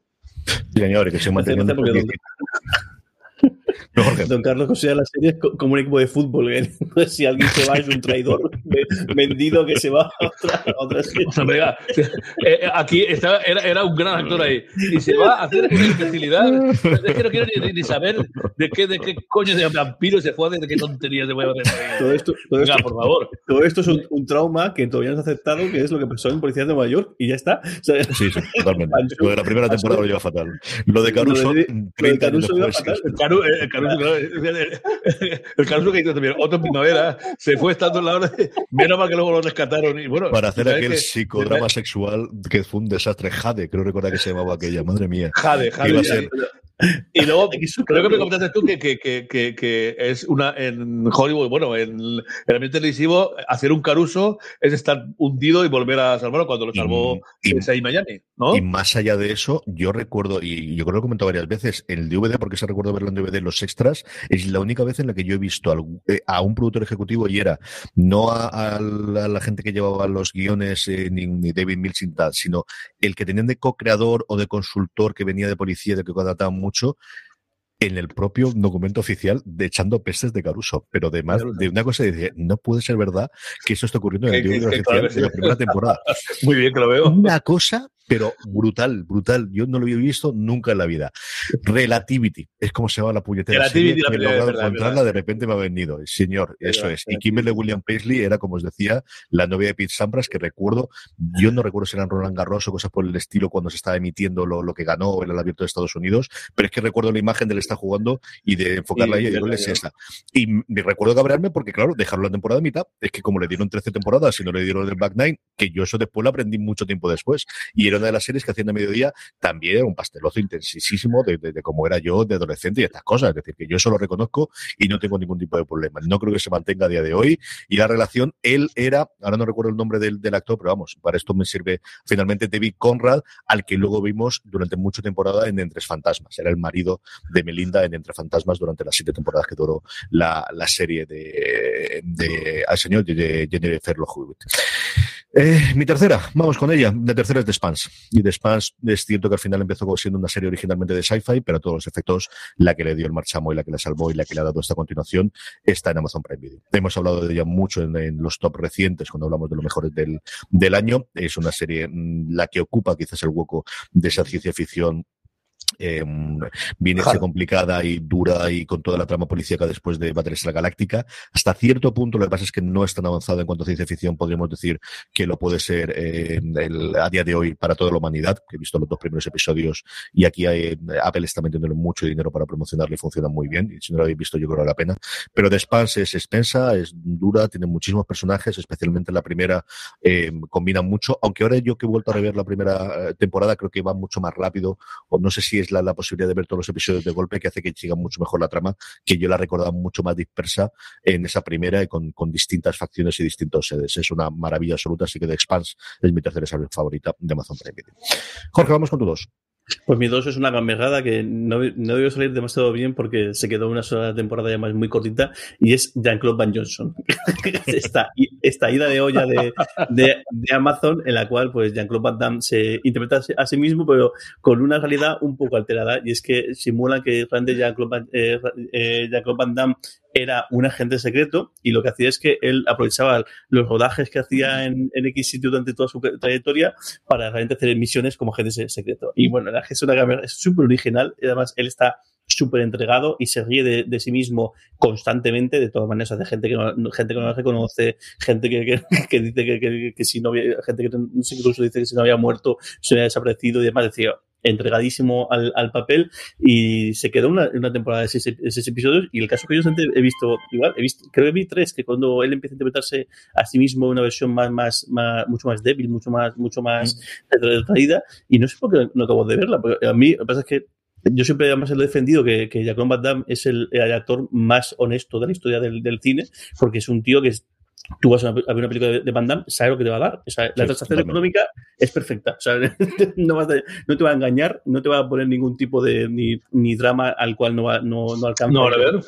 Señor, que se mantiene Don Carlos considera la serie como un equipo de fútbol. ¿eh? Si alguien se va es un traidor vendido que se va a otra, a otra serie. Eh, eh, aquí estaba, era, era, un gran actor ahí. Y se va a hacer una imbecilidad. Es que no quiero ni, ni, saber de qué, de qué coño de vampiro se fue, de qué tonterías de huevo. Todo esto, todo Venga, esto, por favor. Todo esto es un, un, trauma que todavía no has aceptado, que es lo que pasó en Policía de Nueva York y ya está. O sea, sí, sí, totalmente. Lo de la primera temporada lo lleva fatal. Lo de Caruso, lo de, 30 lo de Caruso fatal. Caru, el Caruso, el Caruso que hizo también, otro primavera, se fue estando en la hora de, menos mal que luego lo rescataron. Y bueno, Para hacer aquel que, psicodrama sexual que fue un desastre. Jade, creo recordar que se llamaba aquella, madre mía. Jade, Jade. Iba a ser, y luego, creo que me comentaste tú que, que, que, que, es una en Hollywood, bueno, en el ambiente televisivo, hacer un caruso es estar hundido y volver a salvarlo cuando lo salvó y, Miami, ¿no? Y más allá de eso, yo recuerdo, y yo creo que lo he comentado varias veces, el DVD, porque se recuerdo verlo en DVD, los extras, es la única vez en la que yo he visto eh, a un productor ejecutivo y era no a, la, gente que llevaba los guiones, eh, ni, ni, David Mills, sino el que tenían de co-creador o de consultor que venía de policía, de que contrataban mucho en el propio documento oficial de echando pestes de Caruso. Pero además de una cosa dice, no puede ser verdad que eso esté ocurriendo en el libro oficial de la primera temporada. Muy bien que lo veo. Una cosa pero brutal, brutal. Yo no lo había visto nunca en la vida. Relativity, es como se llama la puñetera. Relativity, serie, la he logrado encontrarla, de repente me ha venido. Señor, eso es. Y Kimberly William Paisley era, como os decía, la novia de Pete Sampras, que recuerdo, yo no recuerdo si eran Roland Garros o cosas por el estilo cuando se estaba emitiendo lo, lo que ganó en el abierto de Estados Unidos, pero es que recuerdo la imagen de él está jugando y de enfocarla ahí y digo, es esa. Y me recuerdo cabrearme porque, claro, dejaron la temporada a mitad, es que como le dieron 13 temporadas y no le dieron el Back Nine, que yo eso después lo aprendí mucho tiempo después. Y una de las series que hacían a mediodía, también era un pastelozo intensísimo de, de, cómo era yo de adolescente y estas cosas. Es decir, que yo eso lo reconozco y no tengo ningún tipo de problema. No creo que se mantenga a día de hoy. Y la relación, él era, ahora no recuerdo el nombre del, del actor, pero vamos, para esto me sirve finalmente David Conrad, al que luego vimos durante mucha temporada en Entre Fantasmas. Era el marido de Melinda en Entre Fantasmas durante las siete temporadas que duró la, la serie de, de al señor de, de Jennifer Love eh, mi tercera, vamos con ella. La tercera es The Spans. Y The Spans es cierto que al final empezó siendo una serie originalmente de sci-fi, pero a todos los efectos, la que le dio el marchamo y la que la salvó y la que le ha dado esta continuación está en Amazon Prime Video. Hemos hablado de ella mucho en, los top recientes cuando hablamos de los mejores del, del año. Es una serie mm, la que ocupa quizás el hueco de esa ciencia ficción eh, bien hecha, complicada y dura y con toda la trama policíaca después de la Galáctica. Hasta cierto punto, lo que pasa es que no es tan avanzado en cuanto a ciencia ficción, podríamos decir que lo puede ser eh, el, a día de hoy para toda la humanidad, que he visto los dos primeros episodios y aquí hay, Apple está metiéndole mucho dinero para promocionarlo y funciona muy bien. Y si no lo habéis visto, yo creo que vale la pena. Pero The Spans es expensa, es dura, tiene muchísimos personajes, especialmente la primera, eh, combina mucho, aunque ahora yo que he vuelto a rever la primera eh, temporada, creo que va mucho más rápido, o no sé si es la, la, posibilidad de ver todos los episodios de golpe que hace que siga mucho mejor la trama, que yo la recordaba mucho más dispersa en esa primera con, con distintas facciones y distintos sedes. Es una maravilla absoluta, así que The Expanse es mi tercera serie favorita de Amazon Prime Video. Jorge, vamos con tu dos. Pues mi dos es una gamberrada que no, no debió salir demasiado bien porque se quedó una sola temporada ya más muy cortita y es Jean-Claude Van Johnson. esta, esta ida de olla de, de, Amazon en la cual pues Jean-Claude Van Damme se interpreta a sí mismo pero con una realidad un poco alterada y es que simula que realmente Jean-Claude eh, eh, Jean Van Damme era un agente secreto y lo que hacía es que él aprovechaba los rodajes que hacía en, en X sitio durante toda su trayectoria para realmente hacer misiones como agente secreto. Y bueno, la es una es súper original y además él está súper entregado y se ríe de, sí mismo constantemente, de todas maneras, hace gente que no, gente que no la reconoce, gente que, que, dice que, que, si no había, gente que incluso dice que si no había muerto se había desaparecido y demás, decía, entregadísimo al, al, papel y se quedó una, una temporada de seis, episodios. Y el caso que yo he visto igual he visto creo que vi tres que cuando él empieza a interpretarse a sí mismo una versión más, más, más mucho más débil mucho más mucho más retraída. Y no sé por qué no acabo de verla porque a mí lo que pasa es que yo siempre además he defendido que, que Jacob Van Damme es el, el, actor más honesto de la historia del, del, cine, porque es un tío que tú vas a ver una película de, Van Damme, sabes lo que te va a dar. O sea, la transacción económica es perfecta. O sea, no, vas a, no, te va a engañar, no te va a poner ningún tipo de ni, ni drama al cual no, va, no, no alcanza. No, a ver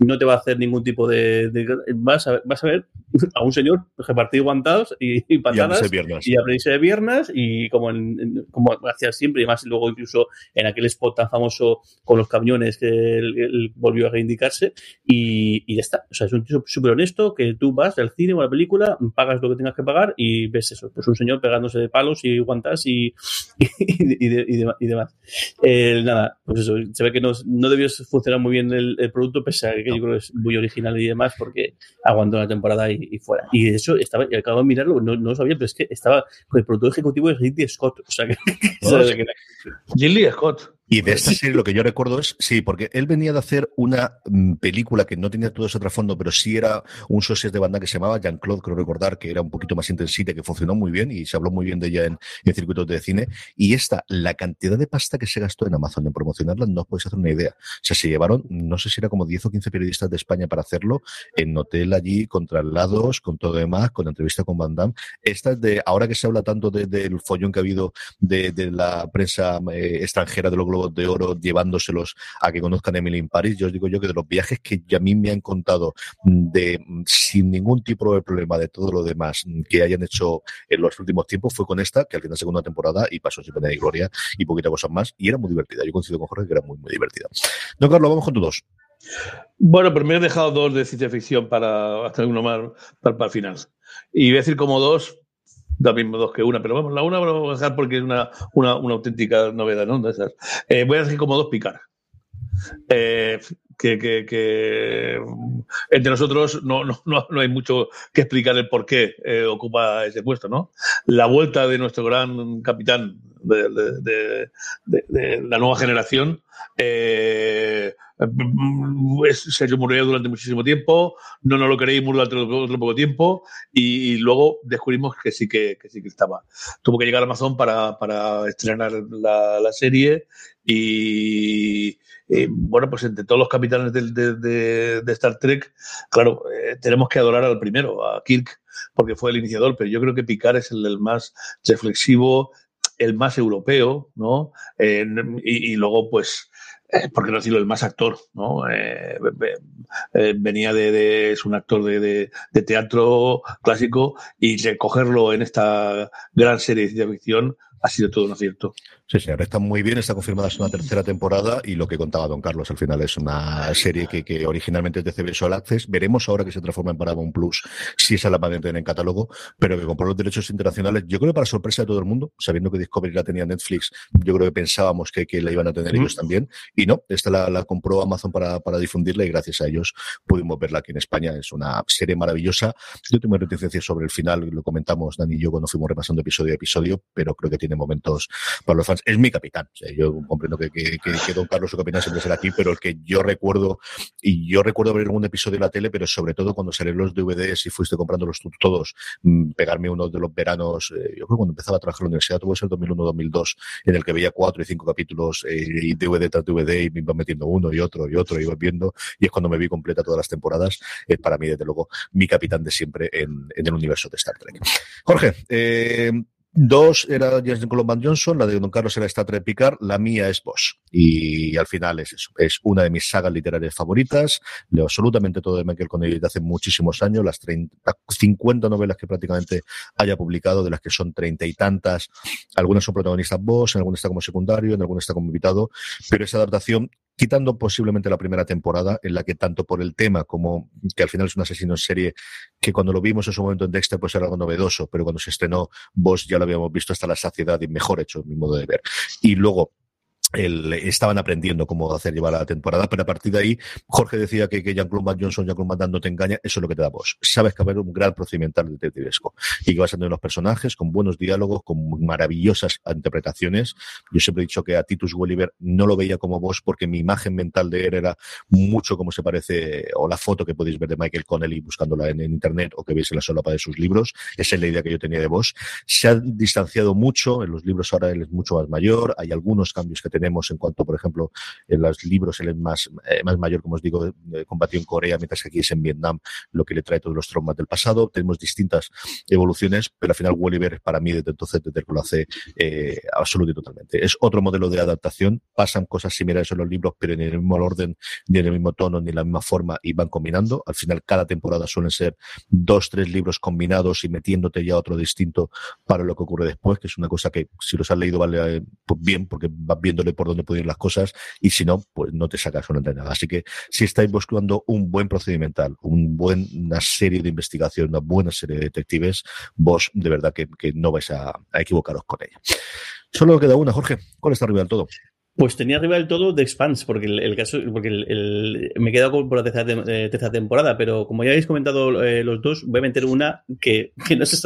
no te va a hacer ningún tipo de. vas, a, vas, a, ver a un señor repartir guantados y, y patadas y abrirse de piernas y como, en, como hacía siempre y más luego incluso en aquel spot tan famoso con los camiones que él, volvió a reivindicarse y, y, ya está. O sea, es un tío súper honesto que tú vas al cine o a la película, pagas lo que tengas que pagar y ves eso. Pues un señor pegándose de palos y guantas y, y, demás. Eh, nada, pues eso. Se ve que no, no debió funcionar muy bien el, el producto pese a que yo creo que es muy original y demás, porque aguantó una temporada y, fuera. Y de hecho, estaba, acabo de mirarlo, no, no, lo sabía, pero es que estaba con el productor ejecutivo de Ridley Scott. O sea, que, Ridley Scott. Y de esta serie lo que yo recuerdo es, sí, porque él venía de hacer una mm, película que no tenía todo ese trasfondo, pero sí era un socio de banda que se llamaba Jean-Claude, creo recordar, que era un poquito más intensita, que funcionó muy bien y se habló muy bien de ella en, en, circuitos de cine. Y esta, la cantidad de pasta que se gastó en Amazon en promocionarla, no os podéis hacer una idea. O sea, se llevaron, no sé si era como 10 o 15 periodistas de España para hacerlo, en hotel allí, con traslados, con todo demás, con entrevista con Van Damme. Esta es de, ahora que se habla tanto del de, follón que ha habido de, de la prensa eh, extranjera de los globos de oro, llevándoselos a que conozcan Emily in Paris. Yo os digo yo que de los viajes que a mí me han contado de sin ningún tipo de problema de todo lo demás que hayan hecho en los últimos tiempos fue con esta, que al final segunda temporada y pasó sin pena de gloria y poquita cosas más y era muy divertida. Yo coincido con Jorge que era muy, muy divertida. Don Carlos, vamos con tu dos. Bueno, pero me he dejado dos de ciencia ficción para hacer uno más para, para el final. Y voy a decir como dos, da mismo dos que una, pero vamos, la una vamos a dejar porque es una, una, una auténtica novedad, ¿no? Eh, voy a decir como dos picar. Eh, que, que, entre nosotros no, no, no, hay mucho que explicar el por qué eh, ocupa ese puesto, ¿no? La vuelta de nuestro gran capitán de, la nueva generación Sergio murió durante muchísimo tiempo, no nos lo creímos durante otro, poco tiempo y, luego descubrimos que sí que, que, sí que estaba. Tuvo que llegar a Amazon para, para estrenar la, la serie y, bueno, pues entre todos los capitanes de, de, Star Trek, claro, eh, tenemos que adorar al primero, a Kirk, porque fue el iniciador, pero yo creo que Picard es el, el más reflexivo, el más europeo, ¿no? Eh, y, luego, pues, por qué no decirlo, el más actor, ¿no? Eh, eh, venía de, es un actor de, de, de, teatro clásico y recogerlo en esta gran serie de ciencia ficción ha sido todo un acierto. Sí, señor, está muy bien, está confirmada es una tercera temporada y lo que contaba Don Carlos al final es una serie que, que originalmente es de CBS All Access. Veremos ahora que se transforma en Paramount Plus si esa la van a tener en catálogo, pero que compró los derechos internacionales, yo creo que para sorpresa de todo el mundo, sabiendo que Discovery la tenía Netflix, yo creo que pensábamos que, que la iban a tener ellos también y no, esta la, la compró Amazon para, para, difundirla y gracias a ellos pudimos verla aquí en España. Es una serie maravillosa. Yo tengo reticencias sobre el final, lo comentamos Dani y yo cuando fuimos repasando episodio a episodio, pero creo que tiene momentos para los fans. Es mi capitán. O sea, yo comprendo que, que, que, Don Carlos, su capitán, siempre será aquí, pero el que yo recuerdo, y yo recuerdo ver algún episodio de la tele, pero sobre todo cuando salieron los DVDs y fuiste comprándolos todos, mmm, pegarme uno de los veranos, eh, yo creo que cuando empezaba a trabajar en la universidad, tuvo que ser 2001-2002, en el que veía cuatro y cinco capítulos eh, y DVD tras DVD y me iba metiendo uno y otro y otro y iba viendo, y es cuando me vi completa todas las temporadas, eh, para mí, desde luego, mi capitán de siempre en, en el universo de Star Trek. Jorge, eh, Dos era James Colomban Johnson, la de Don Carlos era Star Trek Picard, la mía es Bosch. Y al final es eso. Es una de mis sagas literarias favoritas. Leo absolutamente todo de Michael Connelly de hace muchísimos años, las 30, 50 novelas que prácticamente haya publicado, de las que son treinta y tantas. Algunas son protagonistas Bosch, en algunas está como secundario, en algunas está como invitado. Pero esa adaptación quitando posiblemente la primera temporada, en la que tanto por el tema como que al final es un asesino en serie, que cuando lo vimos en su momento en Dexter pues era algo novedoso, pero cuando se estrenó Bosch ya lo habíamos visto hasta la saciedad y mejor hecho, mi modo de ver. Y luego, estaban aprendiendo cómo hacer llevar la temporada, pero a partir de ahí, Jorge decía que, que Jean-Claude Van Johnson, Jean-Claude Van Damme no te engaña, eso es lo que te da voz. Sabes que va a haber un gran procedimental detectivesco y que vas a tener unos personajes con buenos diálogos, con maravillosas interpretaciones. Yo siempre he dicho que a Titus Welliver no lo veía como voz porque mi imagen mental de él era mucho como se parece, o la foto que podéis ver de Michael Connelly buscándola en, internet o que veis en la solapa de sus libros. Esa es la idea que yo tenía de voz. Se ha distanciado mucho, en los libros ahora él es mucho más mayor, hay algunos cambios que tenemos en cuanto, por ejemplo, en los libros él es más, eh, más mayor, como os digo, combatió en Corea, mientras que aquí es en Vietnam, lo que le trae todos los traumas del pasado. Tenemos distintas evoluciones, pero al final Welliver es para mí desde entonces, desde que lo hace eh, absoluto y totalmente. Es otro modelo de adaptación, pasan cosas similares en los libros, pero en el mismo orden, ni en el mismo tono, ni en la misma forma, y van combinando. Al final, cada temporada suelen ser dos, tres libros combinados y metiéndote ya otro distinto para lo que ocurre después, que es una cosa que si los has leído vale pues bien, porque vas viéndole por dónde pueden ir las cosas, y si no, pues no te sacas una nada. Así que si estáis buscando un buen procedimental, un buen, una serie de investigación, una buena serie de detectives, vos de verdad que, no vais a, a equivocaros con ella. Solo queda una, Jorge. ¿Cuál está arriba del todo? Pues tenía arriba del todo The Expanse, porque el, caso, porque el, me he quedado por la tercera, eh, temporada, pero como ya habéis comentado eh, los dos, voy a meter una que, no se,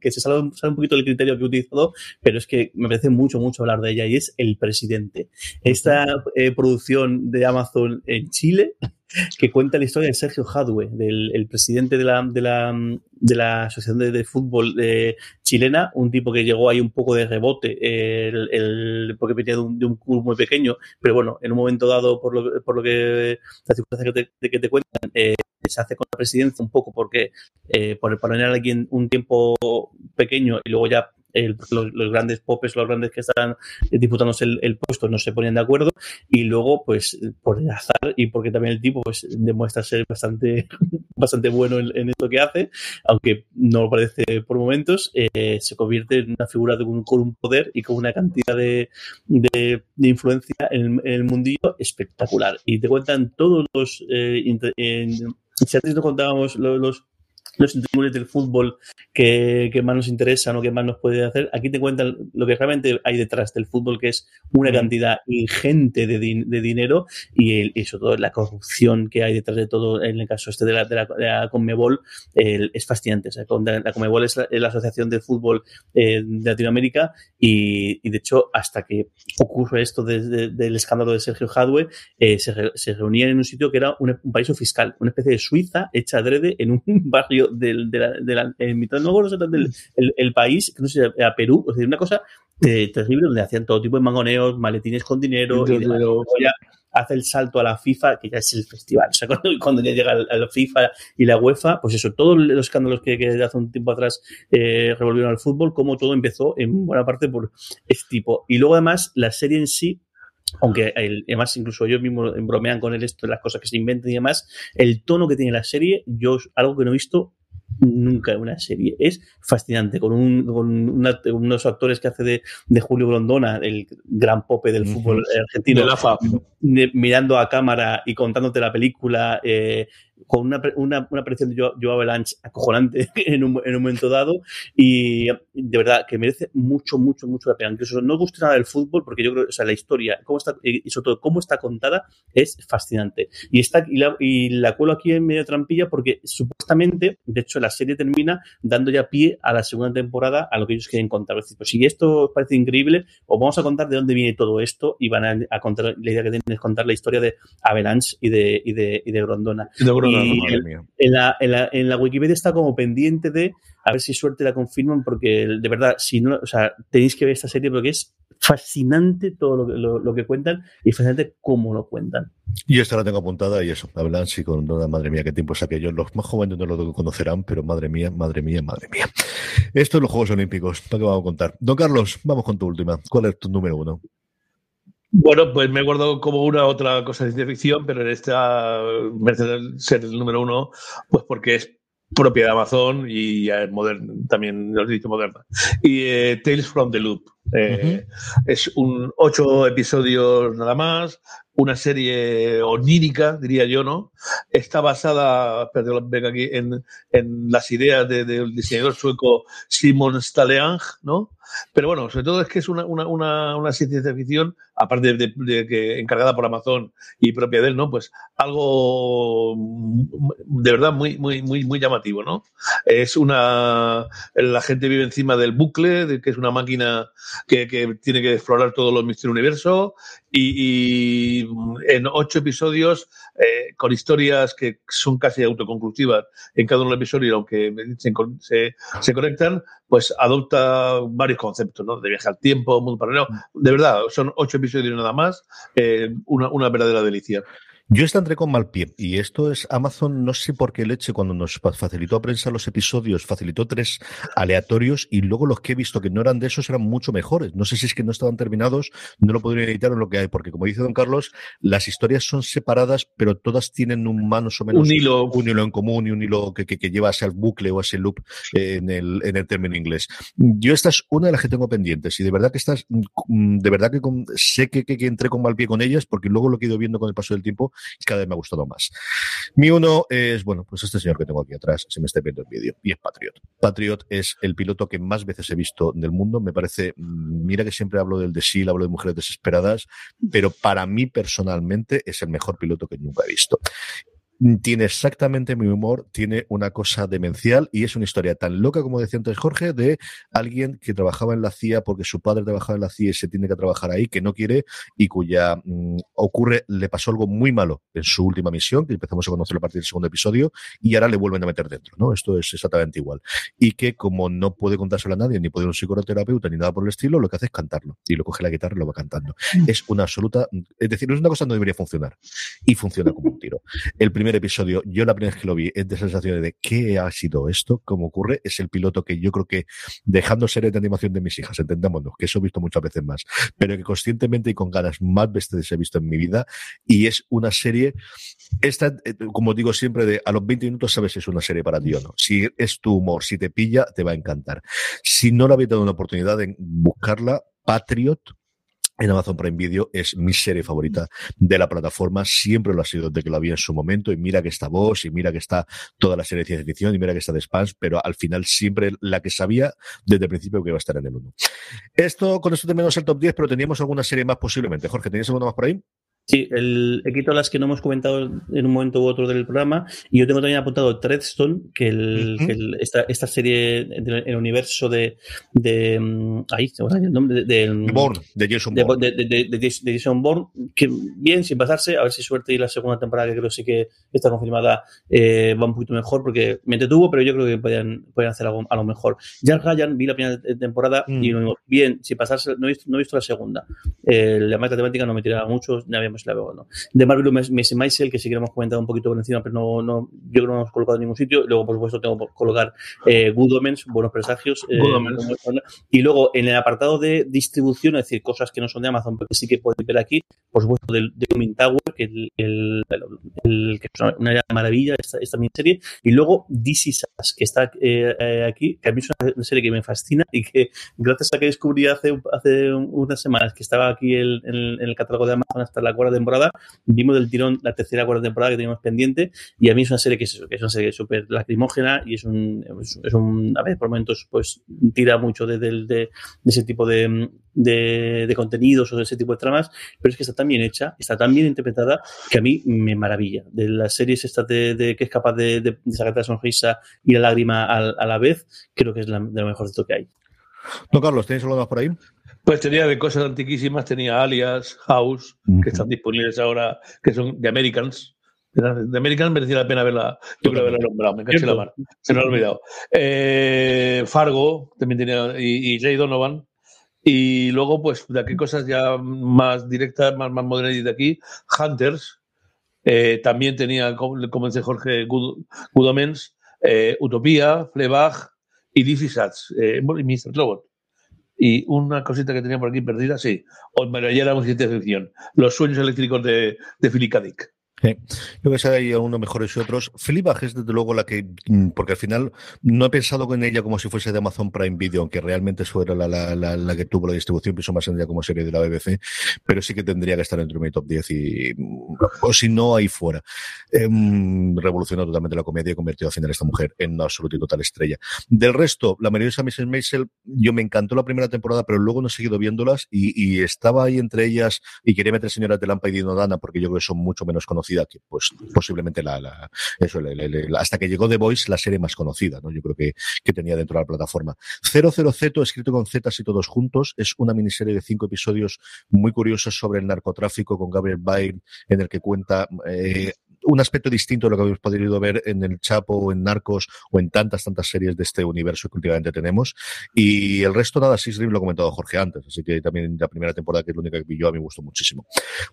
que se sale, un poquito del criterio que he utilizado, pero es que me parece mucho, mucho hablar de ella, y es El Presidente. Esta eh, producción de Amazon en Chile, que cuenta la historia de Sergio Hadwe, del el presidente de la, de la, de la Asociación de, Fútbol de, chilena, un tipo que llegó ahí un poco de rebote, el, porque venía de un, de un, club muy pequeño, pero bueno, en un momento dado, por lo, por lo que la circunstancia que te, cuentan, eh, se hace con la presidencia un poco porque eh, por poner a alguien un tiempo pequeño y luego ya los, grandes popes, los grandes que están disputándose el, puesto no se ponían de acuerdo y luego pues por el azar y porque también el tipo pues demuestra ser bastante bastante bueno en, esto que hace, aunque no lo parece por momentos, eh, se convierte en una figura con un poder y con una cantidad de, de, influencia en, el mundillo espectacular. Y te cuentan todos los... Eh, si antes nos contábamos los los interiores del fútbol que, más nos interesan o que más nos puede hacer. Aquí te cuentan lo que realmente hay detrás del fútbol, que es una cantidad ingente de, dinero y, eso todo la corrupción que hay detrás de todo, en el caso este de la, de la, Conmebol, es fascinante. O sea, la Conmebol es la, asociación de fútbol eh, de Latinoamérica y, de hecho, hasta que ocurre esto del escándalo de Sergio Hadwe, eh, se, reunían en un sitio que era un, un paraíso fiscal, una especie de Suiza hecha adrede en un barrio del, de la, de la en mitad, no del el, país, que no sé, a Perú, o sea, una cosa terrible donde hacían todo tipo de mangoneos, maletines con dinero, y, luego ya hace el salto a la FIFA, que ya es el festival. O sea, cuando, ya llega a la FIFA y la UEFA, pues eso, todos los escándalos que, que hace un tiempo atrás eh, revolvieron al fútbol, como todo empezó en buena parte por este tipo. Y luego además la serie en sí aunque además incluso yo mismo bromean con él esto, las cosas que se inventan y demás, el tono que tiene la serie, yo algo que no he visto nunca en una serie. Es fascinante, con, un, con unos actores que hace de, de, Julio Grondona, el gran pope del fútbol argentino, mirando a cámara y contándote la película, eh, con una, una, una aparición de Joe, Avalanche acojonante en un, en un, momento dado y de verdad que merece mucho, mucho, mucho la pena. Incluso no gusta nada del fútbol porque yo creo o sea, la historia cómo está, y sobre todo cómo está contada es fascinante. Y, está, y, la, cuelo aquí en medio trampilla porque supuestamente, de hecho, la serie termina dando ya pie a la segunda temporada a lo que ellos quieren contar. Es pues si esto parece increíble, os vamos a contar de dónde viene todo esto y van a, contar, la idea que tienen es contar la historia de Avalanche y de, y de, y de Grondona. De Grondona en, la, en, la, en la Wikipedia está como pendiente de a ver si suerte la confirman, porque de verdad, si no, o sea, tenéis que ver esta serie porque es fascinante todo lo, lo, lo que cuentan y fascinante cómo lo cuentan. Y esta la tengo apuntada y eso, hablan sí con toda madre mía, qué tiempo es aquello. Los más jóvenes no lo conocerán, pero madre mía, madre mía, madre mía. Esto es los Juegos Olímpicos, lo que vamos a contar. Don Carlos, vamos con tu última. ¿Cuál es tu número uno? Bueno, pues me acuerdo como una otra cosa de ciencia ficción, pero en esta merece ser el número uno, pues porque es propia de Amazon y moderna, también lo he dicho moderna. Y eh, Tales from the Loop. Eh, es un ocho episodios nada más, una serie onírica, diría yo, ¿no? Está basada, perdón, venga aquí, en, en las ideas del diseñador sueco Simon Staleang, ¿no? Pero bueno, sobre todo es que es una, una, una, una ciencia ficción, aparte de, de, que encargada por Amazon y propia de él, ¿no? Pues algo de verdad muy, muy, muy, muy llamativo, ¿no? Es una. La gente vive encima del bucle, de que es una máquina que, que tiene que explorar todos los misterios del universo, y, y en ocho episodios, eh, con historias que son casi autoconclusivas en cada uno de los episodios, aunque se, se, se conectan, pues adopta varios conceptos, ¿no? De viaje al tiempo, mundo paralelo. De verdad, son ocho episodios nada más, eh, una, una verdadera delicia. Yo esta entré con mal pie y esto es Amazon, no sé por qué leche, cuando nos facilitó a prensa los episodios, facilitó tres aleatorios y luego los que he visto que no eran de esos eran mucho mejores. No sé si es que no estaban terminados, no lo podrían editar en lo que hay, porque como dice don Carlos, las historias son separadas, pero todas tienen un más o menos un hilo, un hilo en común y un hilo que, que, que lleva hacia el bucle o ese loop en el, en el término inglés. Yo esta es una de las que tengo pendientes y de verdad que estas, de verdad que con, sé que, que, que entré con mal pie con ellas, porque luego lo que he ido viendo con el paso del tiempo cada vez me ha gustado más. Mi uno es, bueno, pues este señor que tengo aquí atrás, se me está viendo el vídeo, y es Patriot. Patriot es el piloto que más veces he visto del mundo. Me parece, mira que siempre hablo del de SEAL, hablo de mujeres desesperadas, pero para mí personalmente es el mejor piloto que nunca he visto tiene exactamente mi humor, tiene una cosa demencial y es una historia tan loca como decía antes Jorge, de alguien que trabajaba en la CIA porque su padre trabajaba en la CIA y se tiene que trabajar ahí, que no quiere y cuya mmm, ocurre, le pasó algo muy malo en su última misión, que empezamos a conocer a partir del segundo episodio, y ahora le vuelven a meter dentro, ¿no? Esto es exactamente igual. Y que como no puede contárselo a nadie, ni puede un psicoterapeuta, ni nada por el estilo, lo que hace es cantarlo. Y lo coge la guitarra y lo va cantando. Es una absoluta, es decir, es una cosa que no debería funcionar. Y funciona como un tiro. El primer episodio, yo la primera vez que lo vi, es de sensación de ¿qué ha sido esto? ¿Cómo ocurre? Es el piloto que yo creo que, dejando series de animación de mis hijas, entendámonos, que eso he visto muchas veces más, pero que conscientemente y con ganas más veces he visto en mi vida, y es una serie, esta, como digo siempre, de a los 20 minutos sabes si es una serie para ti o no. Si es tu humor, si te pilla, te va a encantar. Si no le habéis dado una oportunidad de buscarla, Patriot, en Amazon Prime Video es mi serie favorita de la plataforma, siempre lo ha sido desde que lo vi en su momento, y mira que está Voz, y mira que está toda la serie de ciencia y mira que está de Spans, pero al final siempre la que sabía desde el principio que iba a estar en el 1. Esto, con esto terminamos el top 10, pero teníamos alguna serie más posiblemente. Jorge, ¿tenías alguna más por ahí? Sí, el, he quitado las que no hemos comentado en un momento u otro del programa y yo tengo también apuntado Treadstone, que, el, uh -huh. que el, esta, esta, serie del el universo de, de um, ahí el nombre de, de, Bourne, de Jason Bourne. De, Jason Bourne, que bien, sin pasarse, a ver si suerte y la segunda temporada que creo sí que está confirmada eh, va un poquito mejor porque me entretuvo, pero yo creo que podían, podían hacer algo a lo mejor. Jack Ryan, vi la primera temporada mm. y bien, sin pasarse, no he visto, no he visto la segunda. Eh, la matemática no me tiraba mucho, ya habíamos la veo no. De Marvel Messi Maisel, que sí que hemos comentado un poquito por encima, pero no, no, yo no hemos colocado en ningún sitio. Luego, por supuesto, tengo que colocar eh, Good Omens, Buenos Presagios. Eh, y luego, en el apartado de distribución, es decir, cosas que no son de Amazon, pero que sí que podéis ver aquí, por supuesto, de, de Tower, que, el, el, el, que es una maravilla, esta, esta miniserie. Y luego, DC Sass, que está eh, aquí, que a mí es una serie que me fascina y que, gracias a que descubrí hace, hace unas semanas que estaba aquí el, en el catálogo de Amazon hasta la cuarta temporada, vimos del tirón la tercera cuarta temporada que teníamos pendiente y a mí es una serie que es que es una serie súper lacrimógena y es un, es un, a ver, por momentos pues tira mucho de, de, de, de ese tipo de, de, contenidos o de ese tipo de tramas, pero es que está tan bien hecha, está tan bien interpretada que a mí me maravilla. De las series estas de, de que es capaz de, de, de sacar la sonrisa y la lágrima a, a, la vez, creo que es la, de lo mejor de esto que hay. No, Carlos, ¿tenéis algo más por ahí? Pues tenía de cosas antiquísimas, tenía Alias, House, uh -huh. que están disponibles ahora, que son de Americans. De Americans merecía la pena verla, yo creo haberla nombrado, me caché la mano, se me ha olvidado. Eh, Fargo, también tenía, y, y Jay Donovan, y luego, pues, de aquí cosas ya más directas, más, más modernas de aquí, Hunters, eh, también tenía, como, dice Jorge, Good, Good Omens, eh, Utopía, Fleabag y DC Sats, eh, Mr. Robot. Y una cosita que tenía por aquí perdida, sí, o me era una ciencia ficción, Los sueños eléctricos de, de Philip K. Dick. Yo que hay unos mejores y otros. Fleabag es desde luego la que, mm, porque al final no he pensado en ella como si fuese de Amazon Prime Video, aunque realmente fuera la, la, la, que tuvo la distribución, pienso más en ella como serie de la BBC, pero sí que tendría que estar entre mi top 10 y, mm, o si no, ahí fuera. Eh, revolucionó totalmente la comedia y convirtió al final a esta mujer en una absoluta y total estrella. Del resto, la de Mrs. Maisel, yo me encantó la primera temporada, pero luego no he seguido viéndolas y, y estaba ahí entre ellas y quería meter Señoras de Lampa y Dino Dana porque yo creo que son mucho menos conocidas que pues posiblemente la, hasta que llegó The Voice la serie más conocida, ¿no? Yo creo que, que tenía dentro de la plataforma. 00Z, escrito con Z y todos juntos, es una miniserie de cinco episodios muy curiosos sobre el narcotráfico con Gabriel Byrne, en el que cuenta eh, un aspecto distinto de lo que habéis podido ver en El Chapo o en Narcos o en tantas, tantas series de este universo que últimamente tenemos. Y el resto, nada, sí, lo ha comentado Jorge antes, así que también la primera temporada, que es la única que vi yo, a mí me gustó muchísimo.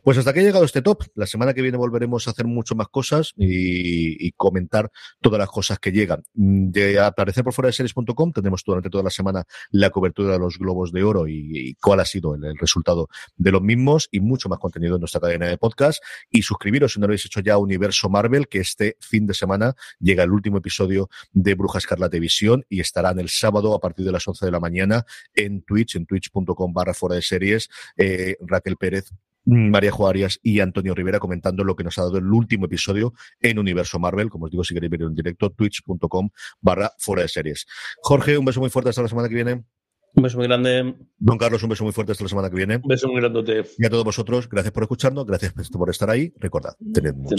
Pues hasta aquí ha llegado este top. La semana que viene volveremos a hacer mucho más cosas y, comentar todas las cosas que llegan. De aparecer por fuera de series.com tenemos durante toda la semana la cobertura de los globos de oro y, cuál ha sido el, resultado de los mismos y mucho más contenido en nuestra cadena de podcast. Y suscribiros si no lo habéis hecho ya un universo Marvel, que este fin de semana llega el último episodio de Bruja Escarlata Visión y estarán el sábado a partir de las 11 de la mañana en Twitch, en twitch.com barra fuera de series, eh, Raquel Pérez María Juárez y Antonio Rivera comentando lo que nos ha dado el último episodio en Universo Marvel. Como os digo, si queréis ver en directo, twitch.com barra fuera de series. Jorge, un beso muy fuerte hasta la semana que viene. Un beso muy grande. Don Carlos, un beso muy fuerte hasta la semana que viene. Un beso muy grande. Y a todos vosotros, gracias por escucharnos, gracias por estar ahí. Recordad, tened mucho.